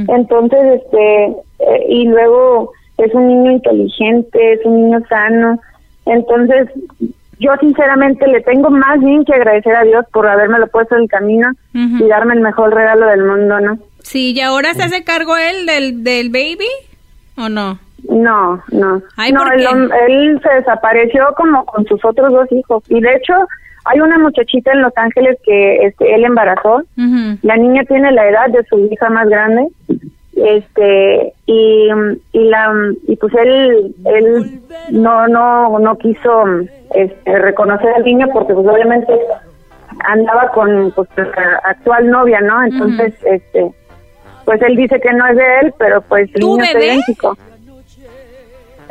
Entonces, este, eh, y luego es un niño inteligente, es un niño sano. Entonces, yo sinceramente le tengo más bien que agradecer a Dios por lo puesto en el camino y darme el mejor regalo del mundo, ¿no? Sí, ¿y ahora se hace cargo él del, del baby o no? No, no. no, él, él, se desapareció como con sus otros dos hijos. Y de hecho, hay una muchachita en Los Ángeles que este, él embarazó. La niña tiene la edad de su hija más grande. Este y, y la y pues él él no no no quiso este, reconocer al niño porque pues obviamente andaba con pues, actual novia, ¿no? Entonces, este pues él dice que no es de él, pero pues el niño es idéntico.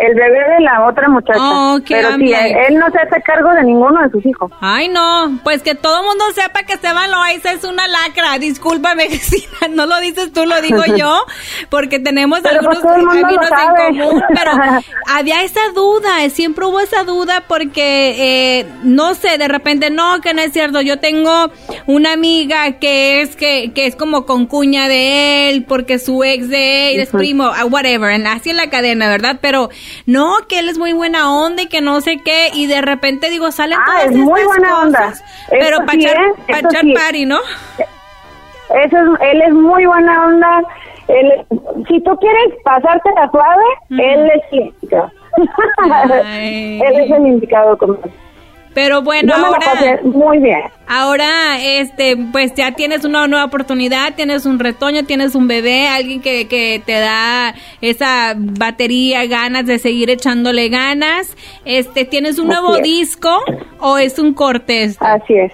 El bebé de la otra muchacha. Oh, pero sí, él no se hace cargo de ninguno de sus hijos. Ay, no, pues que todo mundo sepa que Esteban Loaiza es una lacra. Discúlpame, [laughs] Cristina, no lo dices tú, lo digo yo, porque tenemos pues, algunos caminos en común, pero [laughs] había esa duda, siempre hubo esa duda porque, eh, no sé, de repente, no, que no es cierto, yo tengo una amiga que es que, que es como con cuña de él, porque su ex de él es primo, ah, whatever, así en la cadena, ¿verdad? Pero no, que él es muy buena onda y que no sé qué, y de repente digo, salen ah, todas es muy buena onda. Pero para echar, party, ¿no? Eso es, él es muy buena onda. Él, si tú quieres pasarte la suave, él es el indicado. [laughs] él es el indicado como pero bueno, ahora muy bien. Ahora este pues ya tienes una nueva oportunidad, tienes un retoño, tienes un bebé, alguien que, que te da esa batería, ganas de seguir echándole ganas. Este, ¿tienes un nuevo disco o es un corte este? Así es.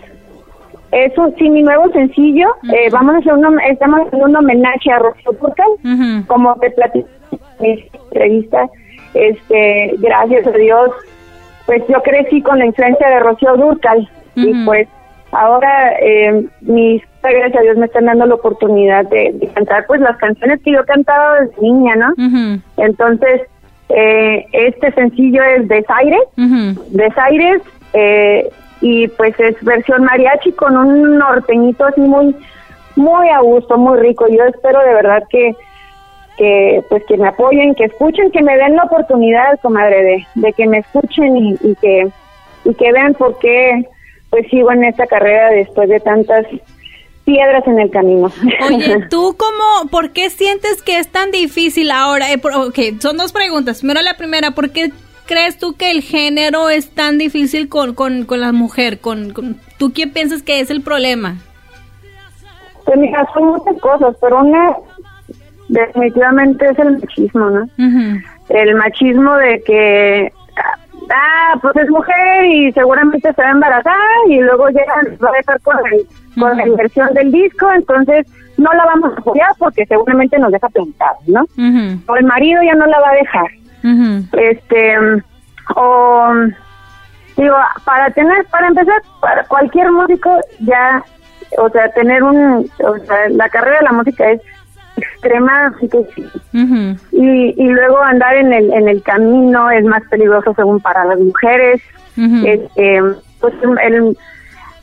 Es un, sí, mi nuevo sencillo. eh, vamos a hacer un, estamos haciendo un homenaje a Rocío Turcal, como te platico en mi entrevista. Este, gracias a Dios, pues yo crecí con la influencia de Rocío Durcal y pues ahora eh, mis gracias a Dios me están dando la oportunidad de, cantar pues las canciones que yo cantaba desde niña, ¿no? Entonces eh, este sencillo es Desaires, Desaires eh, y pues es versión mariachi con un norteñito así muy muy a gusto, muy rico. Yo espero de verdad que que pues que me apoyen, que escuchen, que me den la oportunidad, comadre, de, de que me escuchen y, y, que y que vean por qué pues sigo en esta carrera después de tantas piedras en el camino. Oye, [laughs] ¿tú cómo, por qué sientes que es tan difícil ahora? Eh, son dos preguntas. Primero la primera, ¿por qué crees tú que el género es tan difícil con, con, con la mujer? Con, con, ¿Tú qué piensas que es el problema? Pues mira, son muchas cosas, pero una definitivamente es el machismo, ¿no? El machismo de que, ah, pues es mujer y seguramente se va a embarazar y luego llega, va a dejar con, con la inversión del disco, entonces no la vamos a apoyar porque seguramente nos deja plantados, ¿no? O el marido ya no la va a dejar. Este, o digo, para tener, para empezar, para cualquier músico ya, o sea, tener un, o sea, la carrera de la música es extrema y, y luego andar en el, en el camino es más peligroso según para las mujeres. este, pues el,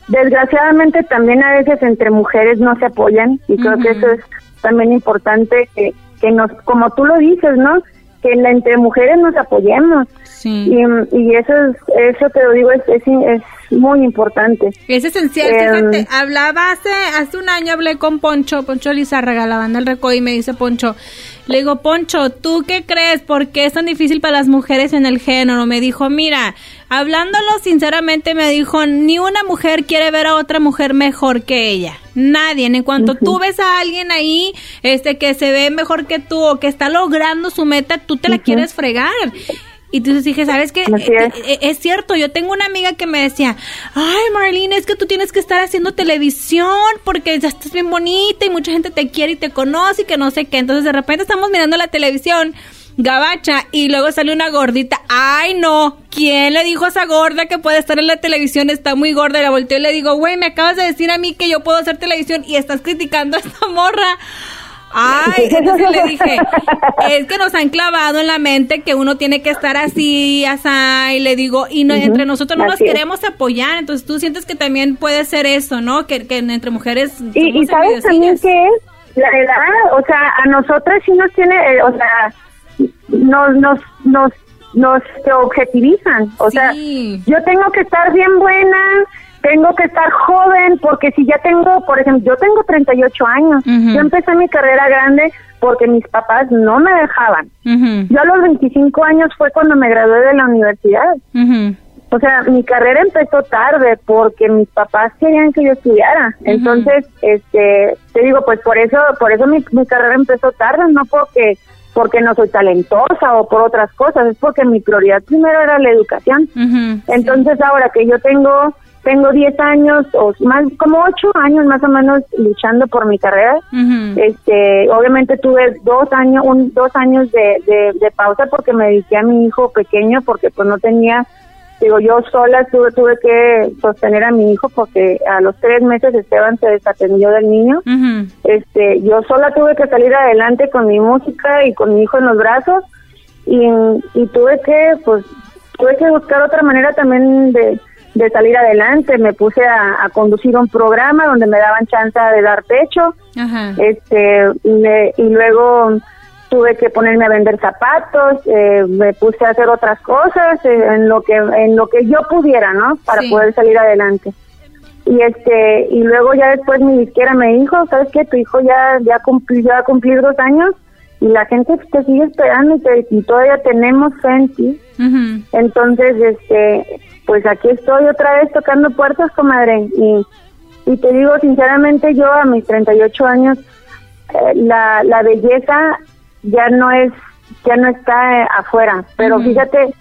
desgraciadamente también a veces entre mujeres no se apoyan y creo que eso es también importante que, que nos, como tú lo dices, ¿no? Que entre mujeres nos apoyemos. Y, y, eso, es, eso te lo digo, es, es, es muy importante. Es esencial, fíjate, em, hablaba hace, hace un año, hablé con Poncho, Poncho Lizárraga, la banda El Recodo, y me dice Poncho, le digo, Poncho, ¿tú qué crees? ¿Por qué es tan difícil para las mujeres en el género? Me dijo, mira, hablándolo sinceramente, me dijo, ni una mujer quiere ver a otra mujer mejor que ella. Nadie. En cuanto tú ves a alguien ahí, este, que se ve mejor que tú o que está logrando su meta, tú te la quieres fregar. Y entonces dije, ¿sabes qué? Eh, eh, es. cierto, yo tengo una amiga que me decía, ay Marlene, es que tú tienes que estar haciendo televisión porque ya estás bien bonita y mucha gente te quiere y te conoce y que no sé qué. Entonces de repente estamos mirando la televisión gabacha y luego sale una gordita. Ay, no, ¿quién le dijo a esa gorda que puede estar en la televisión? Está muy gorda. Y la volteo y le digo, güey, me acabas de decir a mí que yo puedo hacer televisión y estás criticando a esta morra. Ay, [laughs] entonces le dije, es que nos han clavado en la mente que uno tiene que estar así, así, y le digo, y no, entre nosotros no nos queremos apoyar, entonces tú sientes que también puede ser eso, ¿no? Que, que entre mujeres... Y, y sabes también que es la edad, o sea, a nosotras sí nos tiene, eh, o sea, nos, nos, nos, nos objetivizan, o sea, yo tengo que estar bien buena, tengo que estar joven porque si ya tengo, por ejemplo, yo tengo 38 años, yo empecé mi carrera grande porque mis papás no me dejaban. Yo a los 25 años fue cuando me gradué de la universidad. O sea, mi carrera empezó tarde porque mis papás querían que yo estudiara. Entonces, este, te digo, pues por eso, por eso mi, mi carrera empezó tarde, no porque porque no soy talentosa o por otras cosas, es porque mi prioridad primero era la educación. Entonces, ahora que yo tengo tengo 10 años o más, como 8 años más o menos luchando por mi carrera. Este, obviamente tuve dos años, un, dos años de, de, pausa porque me dediqué a mi hijo pequeño porque pues no tenía, digo yo sola tuve, tuve que sostener a mi hijo porque a los tres meses Esteban se desatendió del niño. Este, yo sola tuve que salir adelante con mi música y con mi hijo en los brazos y, y tuve que, pues, tuve que buscar otra manera también de de salir adelante, me puse a, conducir un programa donde me daban chance de dar pecho, este y, luego tuve que ponerme a vender zapatos, eh, me puse a hacer otras cosas eh, en lo que en lo que yo pudiera, ¿no? Para poder salir adelante. Y este y luego ya después mi disquera me dijo, ¿sabes qué? Tu hijo ya ya cumplió ya va a cumplir dos años y la gente te sigue esperando y, te, y todavía tenemos fe en ti. Entonces, este pues aquí estoy otra vez tocando puertas, comadre. Y, y te digo sinceramente, yo a mis 38 años, eh, la, la belleza ya no es, ya no está eh, afuera. Pero fíjate,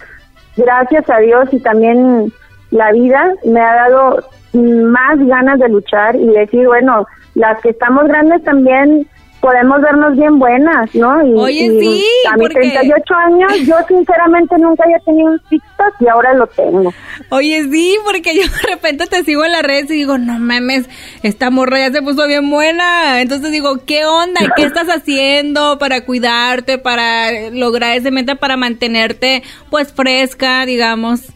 gracias a Dios y también la vida me ha dado más ganas de luchar y decir, bueno, las que estamos grandes también podemos vernos bien buenas, ¿no? Y, Oye, sí. A mis 38 años, yo [laughs] sinceramente nunca había tenido un TikTok y ahora lo tengo. Oye, sí, porque yo de repente te sigo en las redes y digo, no mames, esta morra ya se puso bien buena. Entonces digo, ¿qué onda? ¿Qué estás haciendo para cuidarte, para lograr ese meta, para mantenerte, pues, fresca, digamos?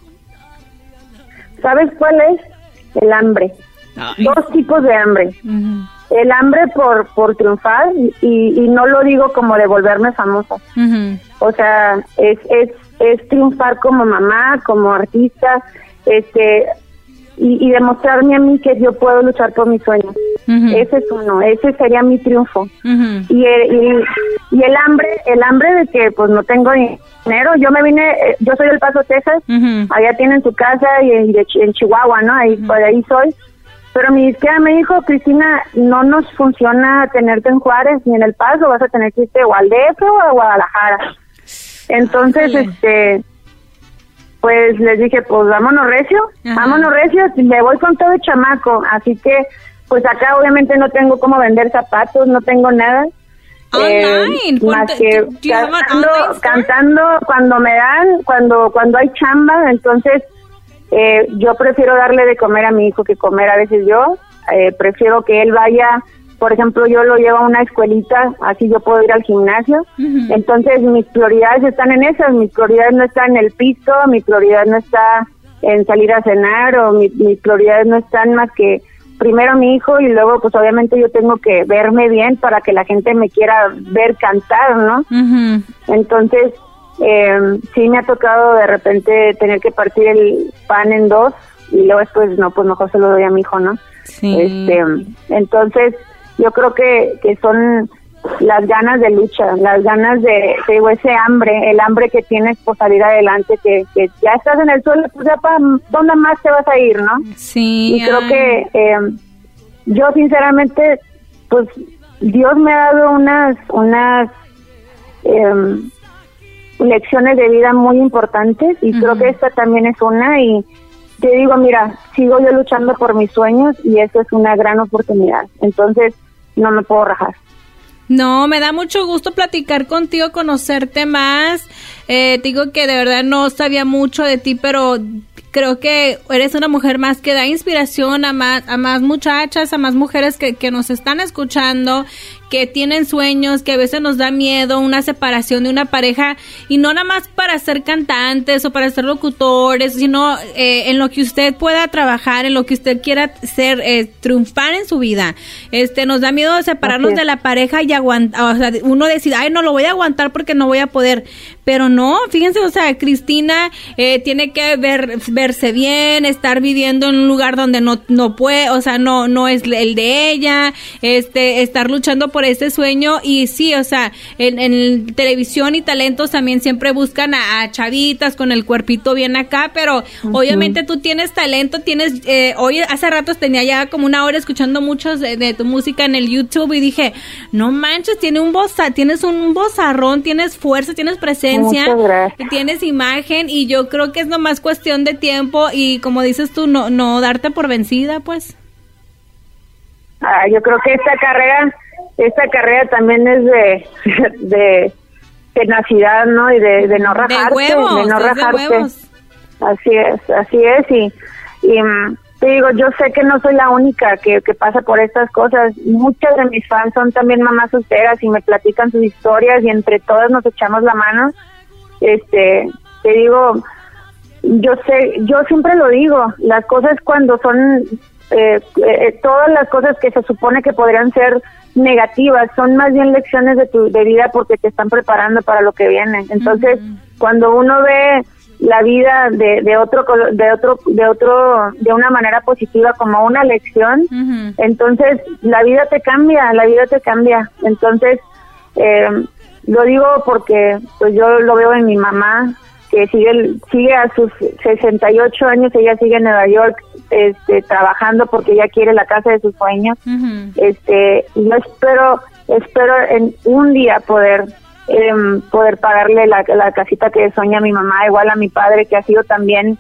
¿Sabes cuál es? El hambre. Dos tipos de hambre el hambre por, por triunfar y, y no lo digo como de volverme famosa. O sea, es, es, es triunfar como mamá, como artista, este y, y, demostrarme a mí que yo puedo luchar por mis sueños. Ese es uno, ese sería mi triunfo. y, el, y, el hambre, el hambre de que pues no tengo dinero. Yo me vine, eh, yo soy del Paso, Texas, allá tienen su casa y en, en Chihuahua, ¿no? Ahí, por ahí soy. Pero mi izquierda me dijo, Cristina, no nos funciona tenerte en Juárez ni en El Paso, vas a tener que irte o al DF o a Guadalajara. Entonces, este, pues les dije, pues vámonos recio, vámonos recio, me voy con todo el chamaco. Así que, pues acá obviamente no tengo cómo vender zapatos, no tengo nada. Online, eh, más que cantando, cantando cuando me dan, cuando cuando hay chamba, entonces eh, yo prefiero darle de comer a mi hijo que comer a veces yo. Eh, prefiero que él vaya, por ejemplo, yo lo llevo a una escuelita, así yo puedo ir al gimnasio. Entonces mis prioridades están en esas, mis prioridades no están en el piso, mi prioridad no está en salir a cenar o mi, mis prioridades no están más que primero mi hijo y luego pues obviamente yo tengo que verme bien para que la gente me quiera ver cantar, ¿no? Entonces eh, sí me ha tocado de repente tener que partir el pan en dos y luego después, no, pues mejor se lo doy a mi hijo, ¿no? Este, entonces, yo creo que, que son las ganas de lucha, las ganas de, digo, ese hambre, el hambre que tienes por salir adelante, que, que ya estás en el suelo, pues ya para dónde más te vas a ir, ¿no? Sí. Y creo que eh, yo sinceramente, pues Dios me ha dado unas, unas, eh, lecciones de vida muy importantes y creo que esta también es una y te digo, mira, sigo yo luchando por mis sueños y eso es una gran oportunidad. Entonces, no me puedo rajar. No, me da mucho gusto platicar contigo, conocerte más. Eh, digo que de verdad no sabía mucho de ti, pero creo que eres una mujer más que da inspiración a más, a más muchachas, a más mujeres que, que nos están escuchando que tienen sueños, que a veces nos da miedo una separación de una pareja y no nada más para ser cantantes o para ser locutores, sino eh, en lo que usted pueda trabajar, en lo que usted quiera ser, eh, triunfar en su vida. Este, nos da miedo separarnos de la pareja y aguantar, o sea, uno decide, ay, no lo voy a aguantar porque no voy a poder, pero no, fíjense, o sea, Cristina eh, tiene que ver, verse bien, estar viviendo en un lugar donde no, no puede, o sea, no, no es el de ella, este, estar luchando por este sueño y sí, o sea, en, televisión y talentos también siempre buscan a, chavitas con el cuerpito bien acá, pero obviamente tú tienes talento, tienes, eh, hoy hace rato tenía ya como una hora escuchando muchos de, tu música en el YouTube y dije, no manches, tiene un voz, tienes un vozarrón, tienes fuerza, tienes presencia tienes imagen y yo creo que es nomás cuestión de tiempo y como dices tú, no, no darte por vencida, pues. Ah, yo creo que esta carrera, esta carrera también es de, [laughs] de tenacidad, ¿no? Y de, de no rajarte, de, no rajarte. Así es, así es y, y mm, te digo, yo sé que no soy la única que, que pasa por estas cosas. Muchas de mis fans son también mamás solteras y me platican sus historias y entre todas nos echamos la mano. Este, te digo, yo sé, yo siempre lo digo, las cosas cuando son eh, eh, todas las cosas que se supone que podrían ser negativas son más bien lecciones de tu de vida porque te están preparando para lo que viene. Entonces, cuando uno ve la vida de, de otro de otro de otro de una manera positiva como una lección entonces la vida te cambia la vida te cambia. Entonces eh, lo digo porque pues yo lo veo en mi mamá que sigue sigue a sus 68 años ella sigue en Nueva York este trabajando porque ella quiere la casa de sus sueños este y yo espero espero en un día poder eh, poder pagarle la, la casita que sueña mi mamá, igual a mi padre, que ha sido también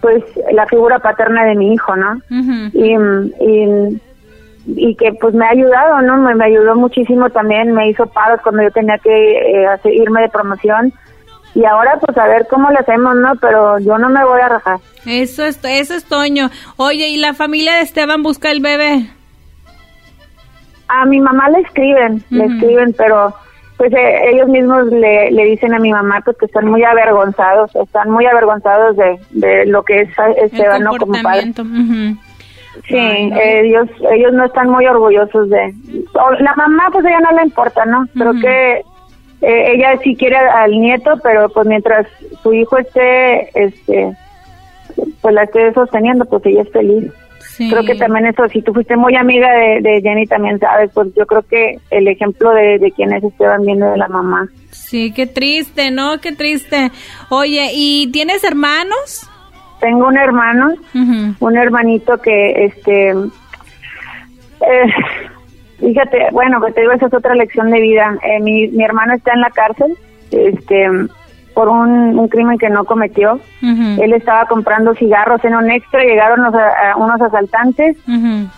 pues la figura paterna de mi hijo, ¿no? y, y, que pues me ha ayudado, ¿no? Me, ayudó muchísimo también, me hizo paros cuando yo tenía que eh, irme de promoción y ahora pues a ver cómo le hacemos, ¿no? Pero yo no me voy a rajar. Eso es, eso es Toño. Oye, ¿y la familia de Esteban busca el bebé? A mi mamá le escriben, le escriben, pero pues eh, ellos mismos le, le dicen a mi mamá pues que están muy avergonzados, están muy avergonzados de, de lo que es Esteban ¿no? como padre. Sí, ellos ellos no están muy orgullosos de la mamá pues ella no le importa, ¿no? Creo que eh, ella sí quiere al nieto, pero pues mientras su hijo esté este pues la esté sosteniendo, pues ella es feliz. Creo que también eso, si tú fuiste muy amiga de, Jenny, también sabes, pues yo creo que el ejemplo de, de quién es Esteban viene de la mamá. Sí, qué triste, ¿no? Qué triste. Oye, ¿y tienes hermanos? Tengo un hermano, un hermanito que, este, eh, fíjate, bueno, pues te digo, esa es otra lección de vida. Eh, mi, mi hermano está en la cárcel, este, por un, crimen que no cometió. Él estaba comprando cigarros en un extra, llegaron unos asaltantes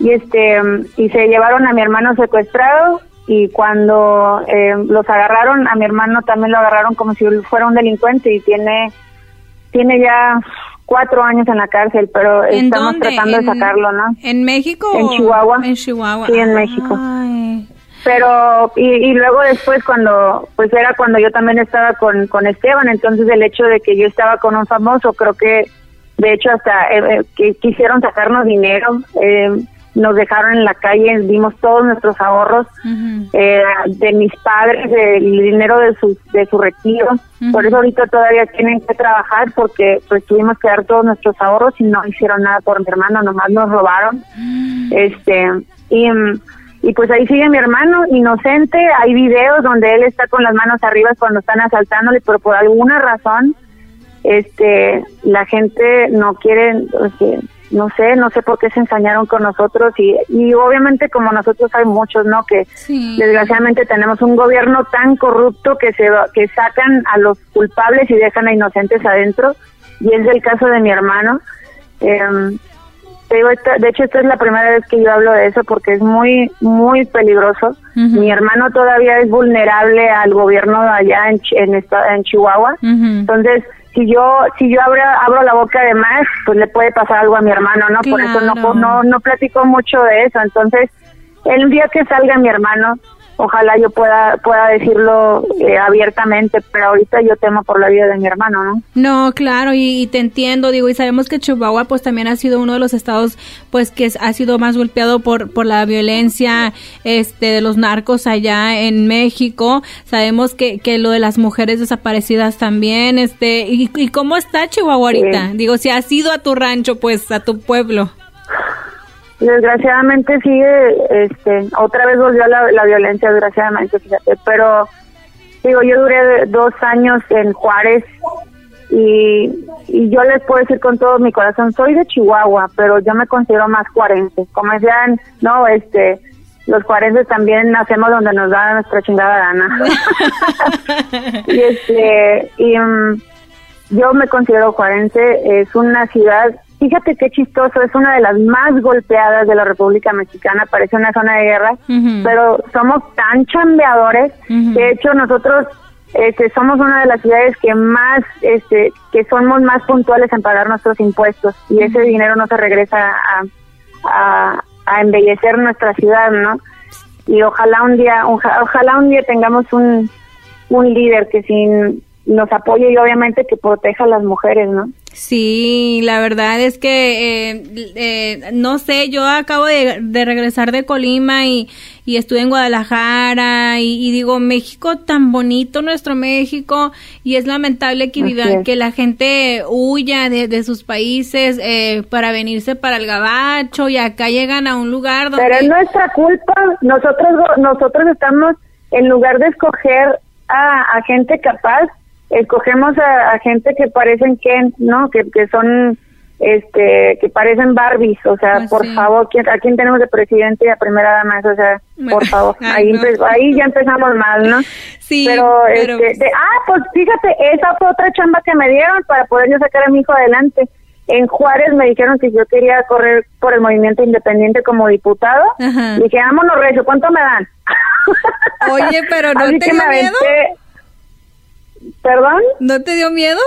y este y se llevaron a mi hermano secuestrado y cuando eh, los agarraron a mi hermano también lo agarraron como si fuera un delincuente y tiene tiene ya cuatro años en la cárcel, pero estamos tratando de sacarlo, ¿no? ¿En México? En Chihuahua. En Chihuahua. Sí, en México pero y, y, luego después cuando pues era cuando yo también estaba con, con Esteban entonces el hecho de que yo estaba con un famoso creo que de hecho hasta eh, eh, que quisieron sacarnos dinero eh, nos dejaron en la calle dimos todos nuestros ahorros de mis padres el dinero de su de su retiro. Por eso ahorita todavía tienen que trabajar porque pues tuvimos que dar todos nuestros ahorros y no hicieron nada por mi hermano nomás nos robaron. Este y y pues ahí sigue mi hermano, inocente. Hay videos donde él está con las manos arriba cuando están asaltándole, pero por alguna razón, este, la gente no quiere, no sé, no sé por qué se ensañaron con nosotros y, y obviamente como nosotros hay muchos, ¿no? Que desgraciadamente tenemos un gobierno tan corrupto que se que sacan a los culpables y dejan a inocentes adentro y es el caso de mi hermano. Eh, te digo, esta- de hecho esta es la primera vez que yo hablo de eso porque es muy, muy peligroso. Mi hermano todavía es vulnerable al gobierno allá en, en, esta- en Chihuahua. Entonces, si yo si yo abro, abro la boca de más, pues le puede pasar algo a mi hermano, ¿no? Por eso no, no, no platico mucho de eso. Entonces, el día que salga mi hermano, ojalá yo pueda pueda decirlo eh, abiertamente, pero ahorita yo temo por la vida de mi hermano, ¿no? No, claro, y, y te entiendo, digo, y sabemos que Chihuahua pues también ha sido uno de los estados pues que ha sido más golpeado por, por la violencia este de los narcos allá en México. Sabemos que, que lo de las mujeres desaparecidas también, este, y, y cómo está Chihuahua ahorita? Sí. Digo, si has ido a tu rancho, pues a tu pueblo. Desgraciadamente sigue, este, otra vez volvió la, la violencia, desgraciadamente, fíjate, pero digo, yo duré dos años en Juárez y, y yo les puedo decir con todo mi corazón, soy de Chihuahua, pero yo me considero más cuarense, como decían, no, este, los cuarenses también nacemos donde nos da nuestra chingada gana. [laughs] y este, y mm, yo me considero juarense, es una ciudad, fíjate qué chistoso, es una de las más golpeadas de la República Mexicana, parece una zona de guerra, pero somos tan chambeadores, que de hecho nosotros este, somos una de las ciudades que más, este, que somos más puntuales en pagar nuestros impuestos y ese dinero no se regresa a, a, a embellecer nuestra ciudad, ¿no? Y ojalá un día, oja- ojalá un día tengamos un, un líder que sin nos apoye y obviamente que proteja a las mujeres, ¿no? Sí, la verdad es que eh, eh, no sé, yo acabo de, de regresar de Colima y, y estuve en Guadalajara y, y digo, México tan bonito, nuestro México, y es lamentable que, Así viva, es. que la gente huya de, de sus países eh, para venirse para el gabacho y acá llegan a un lugar donde... Pero es nuestra culpa. Nosotros nosotros estamos, en lugar de escoger a, a gente capaz, escogemos a, a gente que parecen que, ¿no? Que, que son, este, que parecen Barbies. O sea, Pues por sí. favor, ¿quién, ¿a quién tenemos de presidente y a primera dama? O sea, Bueno, por favor. [laughs] ahí, no. empe- ahí ya empezamos mal, ¿no? Sí, pero, pero- este, de- ah, pues fíjate, esa fue otra chamba que me dieron para poder yo sacar a mi hijo adelante. En Juárez me dijeron que yo quería correr por el movimiento independiente como diputado. Ajá. Y dije, vámonos, Recio, ¿cuánto me dan? Oye, pero [laughs] ¿no Así te que dio me miedo? aventé- ¿Perdón? ¿No te dio miedo?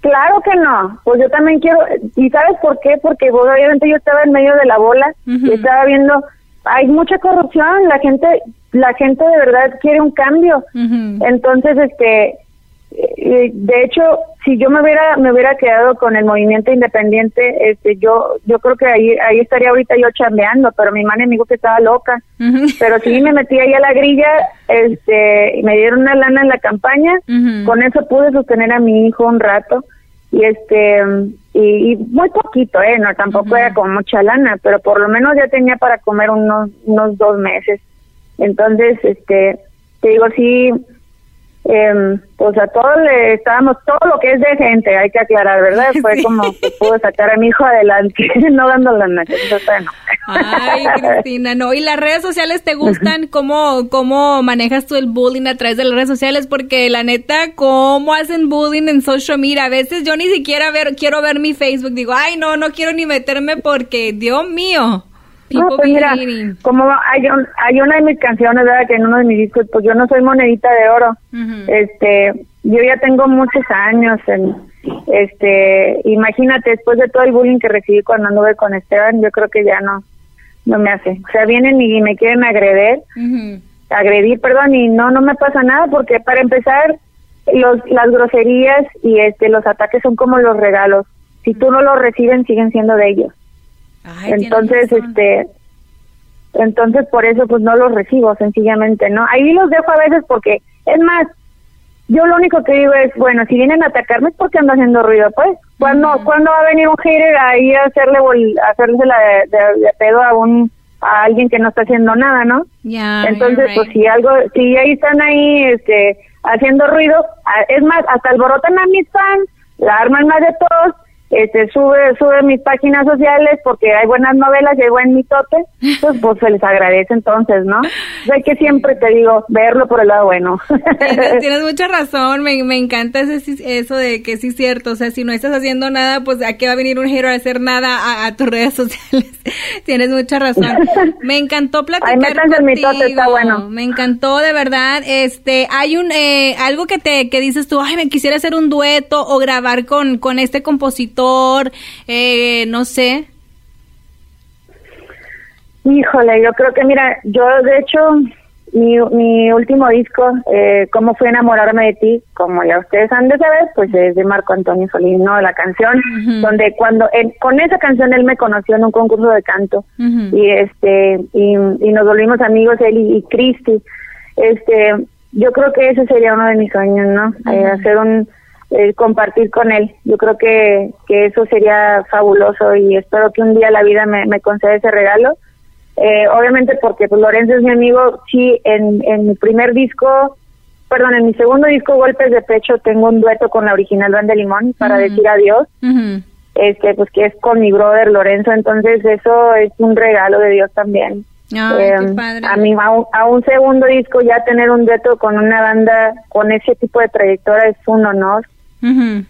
Claro que no. Pues yo también quiero. ¿Y sabes por qué? Porque pues, obviamente yo estaba en medio de la bola y estaba viendo. Hay mucha corrupción. La gente, la gente de verdad quiere un cambio. Entonces, este, de hecho, si yo me hubiera me hubiera quedado con el movimiento independiente, este, yo yo creo que ahí ahí estaría ahorita yo chambeando, pero mi madre me dijo que estaba loca. Pero sí me metí ahí a la grilla, este, y me dieron una lana en la campaña, con eso pude sostener a mi hijo un rato. Y este y, y muy poquito, eh, no tampoco era con mucha lana, pero por lo menos ya tenía para comer unos unos dos meses. Entonces, este, te digo sí, eh, pues a todos le estábamos todo lo que es de gente, hay que aclarar, ¿verdad? [laughs] Fue Sí. como que pude sacar a mi hijo adelante, [laughs] no dando está no. Ay, [laughs] Cristina, no. ¿Y las redes sociales te gustan? ¿Cómo, ¿Cómo manejas tú el bullying a través de las redes sociales? Porque la neta, ¿cómo hacen bullying en social media? A veces yo ni siquiera ver, quiero ver mi Facebook. Digo, ay, no, no quiero ni meterme porque, Dios mío. No, pues mira, como hay, un- hay una de mis canciones, ¿verdad? Que en uno de mis discos, pues yo no soy monedita de oro. Este, yo ya tengo muchos años en, este, imagínate, después de todo el bullying que recibí cuando anduve con Esteban, yo creo que ya no, no me hace. O sea, vienen y me quieren agredir, agredir, perdón, y no, no me pasa nada porque para empezar, los, las groserías y este, los ataques son como los regalos. Si tú no los reciben, siguen siendo de ellos. Ay, entonces este entonces por eso pues no los recibo sencillamente no ahí los dejo a veces porque es más yo lo único que digo es bueno si vienen a atacarme es porque ando haciendo ruido pues. Cuando cuando va a venir un hater ahí a hacerle a hacerse la de, pedo a un a alguien que no está haciendo nada no Yeah, entonces right. pues si algo si ahí están ahí este haciendo ruido a- es más hasta alborotan a mis fans la arman más de todos este sube sube mis páginas sociales porque hay buenas novelas y hay buen mitote, pues, pues se les agradece entonces, ¿no? hay que siempre te digo, verlo por el lado bueno. [laughs] Tienes, [laughs] mucha razón, me, me encanta eso de que sí es cierto, o sea, si no estás haciendo nada, pues a qué va a venir un hero a hacer nada a, tus redes sociales. [laughs] Tienes mucha razón. Me encantó platicar Ay, el mitote, está bueno. Me encantó, de verdad. Este, hay un, eh, algo que te, que dices tú, ay, me quisiera hacer un dueto o grabar con, con este compositor eh, no sé. Híjole, yo creo que mira, yo de hecho mi, mi último disco, eh, Cómo fue enamorarme de ti, como ya ustedes han de saber, pues es de Marco Antonio Solís, ¿no? La canción, donde cuando con esa canción él me conoció en un concurso de canto y este y, nos volvimos amigos él y, Cristi. Este, yo creo que ese sería uno de mis sueños, ¿no? Eh, hacer un compartir con él. Yo creo que, que eso sería fabuloso y espero que un día la vida me, me conceda ese regalo. Eh, obviamente porque pues, Lorenzo es mi amigo, sí, en, en mi primer disco, perdón, en mi segundo disco, Golpes de Pecho, tengo un dueto con la original Banda de Limón para decir adiós. Este, pues que es con mi brother Lorenzo, entonces eso es un regalo de Dios también. Eh, a mí a un, segundo disco ya tener un dueto con una banda con ese tipo de trayectoria es un honor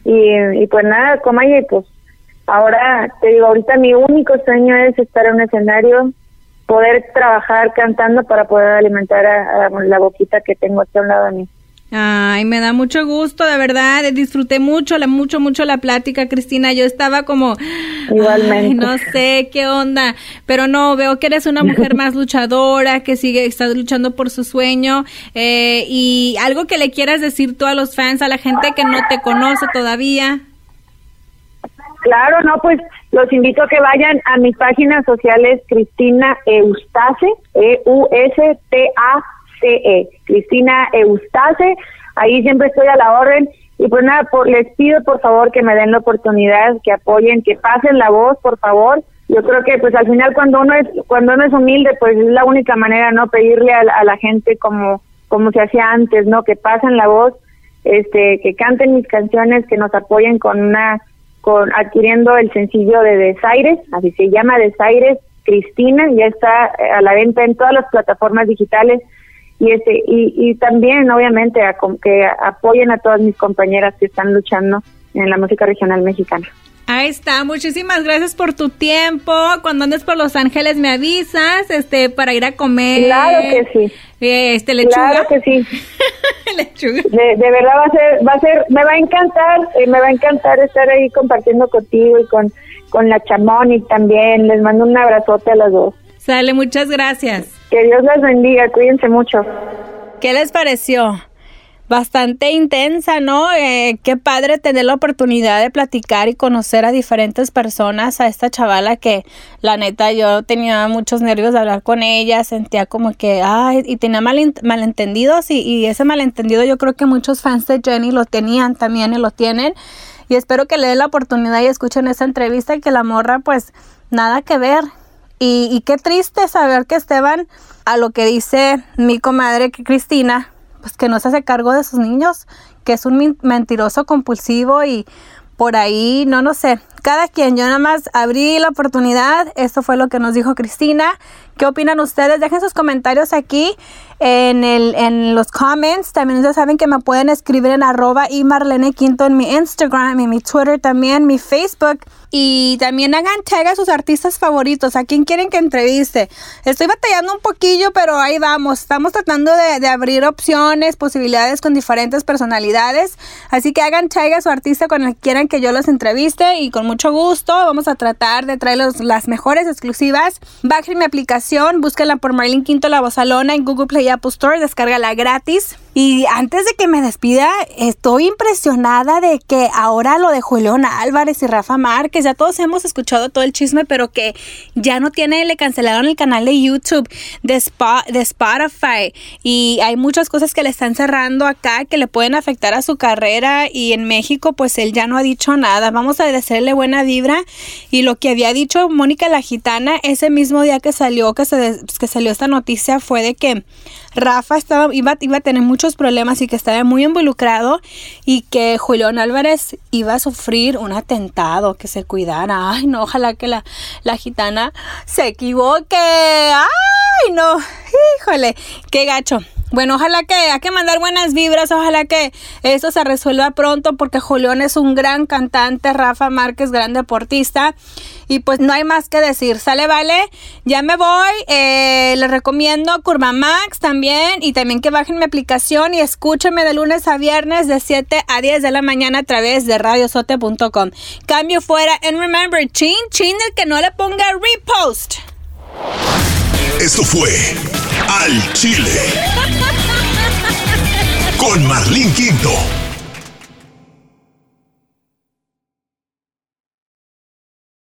y, pues nada, como ahí, pues ahora te digo, ahorita mi único sueño es estar en un escenario, poder trabajar cantando para poder alimentar a, la boquita que tengo aquí a un lado de mí. Ay, me da mucho gusto, de verdad, disfruté mucho, la, mucho, mucho la plática, Cristina. Yo estaba como, igualmente, no sé qué onda, pero no, veo que eres una mujer [laughs] más luchadora, que sigue, estás luchando por su sueño, eh, y algo que le quieras decir tú a los fans, a la gente que no te conoce todavía. Claro, no, pues los invito a que vayan a mis páginas sociales, Cristina Eustace, E-U-S-T-A e. Cristina Eustace, ahí siempre estoy a la orden. Y pues nada, les pido por favor que me den la oportunidad, que apoyen, que pasen la voz, por favor. Yo creo que pues al final cuando uno es cuando uno es humilde, pues es la única manera, ¿no? Pedirle a, la gente como como se hacía antes, ¿no? Que pasen la voz, este, que canten mis canciones, que nos apoyen con una con adquiriendo el sencillo de Desaires, así se llama Desaires, Cristina, ya está a la venta en todas las plataformas digitales y este y, y también obviamente a, que apoyen a todas mis compañeras que están luchando en la música regional mexicana. Ahí está, muchísimas gracias por tu tiempo. Cuando andes por Los Ángeles me avisas, este, para ir a comer. Claro que sí. Este, lechuga. Claro que sí. [laughs] lechuga. De, de, verdad va a ser, va a ser, me va a encantar, eh, me va a encantar estar ahí compartiendo contigo y con, con la y también. Les mando un abrazote a las dos. Sale, muchas gracias. Que Dios las bendiga, cuídense mucho. ¿Qué les pareció? Bastante intensa, ¿no? Eh, qué padre tener la oportunidad de platicar y conocer a diferentes personas, a esta chavala que la neta yo tenía muchos nervios de hablar con ella, sentía como que, ay, y tenía mal, malentendidos y, y ese malentendido yo creo que muchos fans de Jenny lo tenían también y lo tienen y espero que le den la oportunidad y escuchen esa entrevista y que la morra pues nada que ver, y, qué triste saber que Esteban, a lo que dice mi comadre que Cristina, pues que no se hace cargo de sus niños, que es un mentiroso compulsivo y por ahí, no, no sé, cada quien, yo nada más abrí la oportunidad, esto fue lo que nos dijo Cristina, ¿qué opinan ustedes? Dejen sus comentarios aquí en, el, en los comments, también ustedes saben que me pueden escribir en arroba y Marlene Quinto en mi Instagram y mi Twitter también, mi Facebook, y también hagan tag a sus artistas favoritos, a quién quieren que entreviste. Estoy batallando un poquillo, pero ahí vamos. Estamos tratando de, abrir opciones, posibilidades con diferentes personalidades. Así que hagan tag a su artista con el que quieran que yo los entreviste y con mucho gusto vamos a tratar de traerles las mejores exclusivas. Bajen mi aplicación, búsquenla por Marlene Quinto La Bozalona en Google Play y Apple Store, descárgala gratis. Y antes de que me despida, estoy impresionada de que ahora lo de Julián Álvarez y Rafa Márquez, ya todos hemos escuchado todo el chisme, pero que ya no tiene, le cancelaron el canal de YouTube, de, de Spotify. Y hay muchas cosas que le están cerrando acá que le pueden afectar a su carrera. Y en México, pues él ya no ha dicho nada. Vamos a desearle buena vibra. Y lo que había dicho Mónica la Gitana ese mismo día que salió, que, se, que salió esta noticia, fue de que Rafa estaba, iba, iba a tener muchos problemas y que estaba muy involucrado y que Julián Álvarez iba a sufrir un atentado, que se cuidara. Ay, no, ojalá que la, la gitana se equivoque. Ay, no, híjole, qué gacho. Bueno, ojalá que hay que mandar buenas vibras, ojalá que eso se resuelva pronto porque Julián es un gran cantante, Rafa Márquez, gran deportista y pues no hay más que decir, sale, vale, ya me voy, eh, les recomiendo Curva Max también y también que bajen mi aplicación y escúchenme de lunes a viernes de 7 a 10 de la mañana a través de radiosote.com. Cambio fuera en Remember, chin, chin el que no le ponga repost. Esto fue Al Chile. Con Marlene Quinto.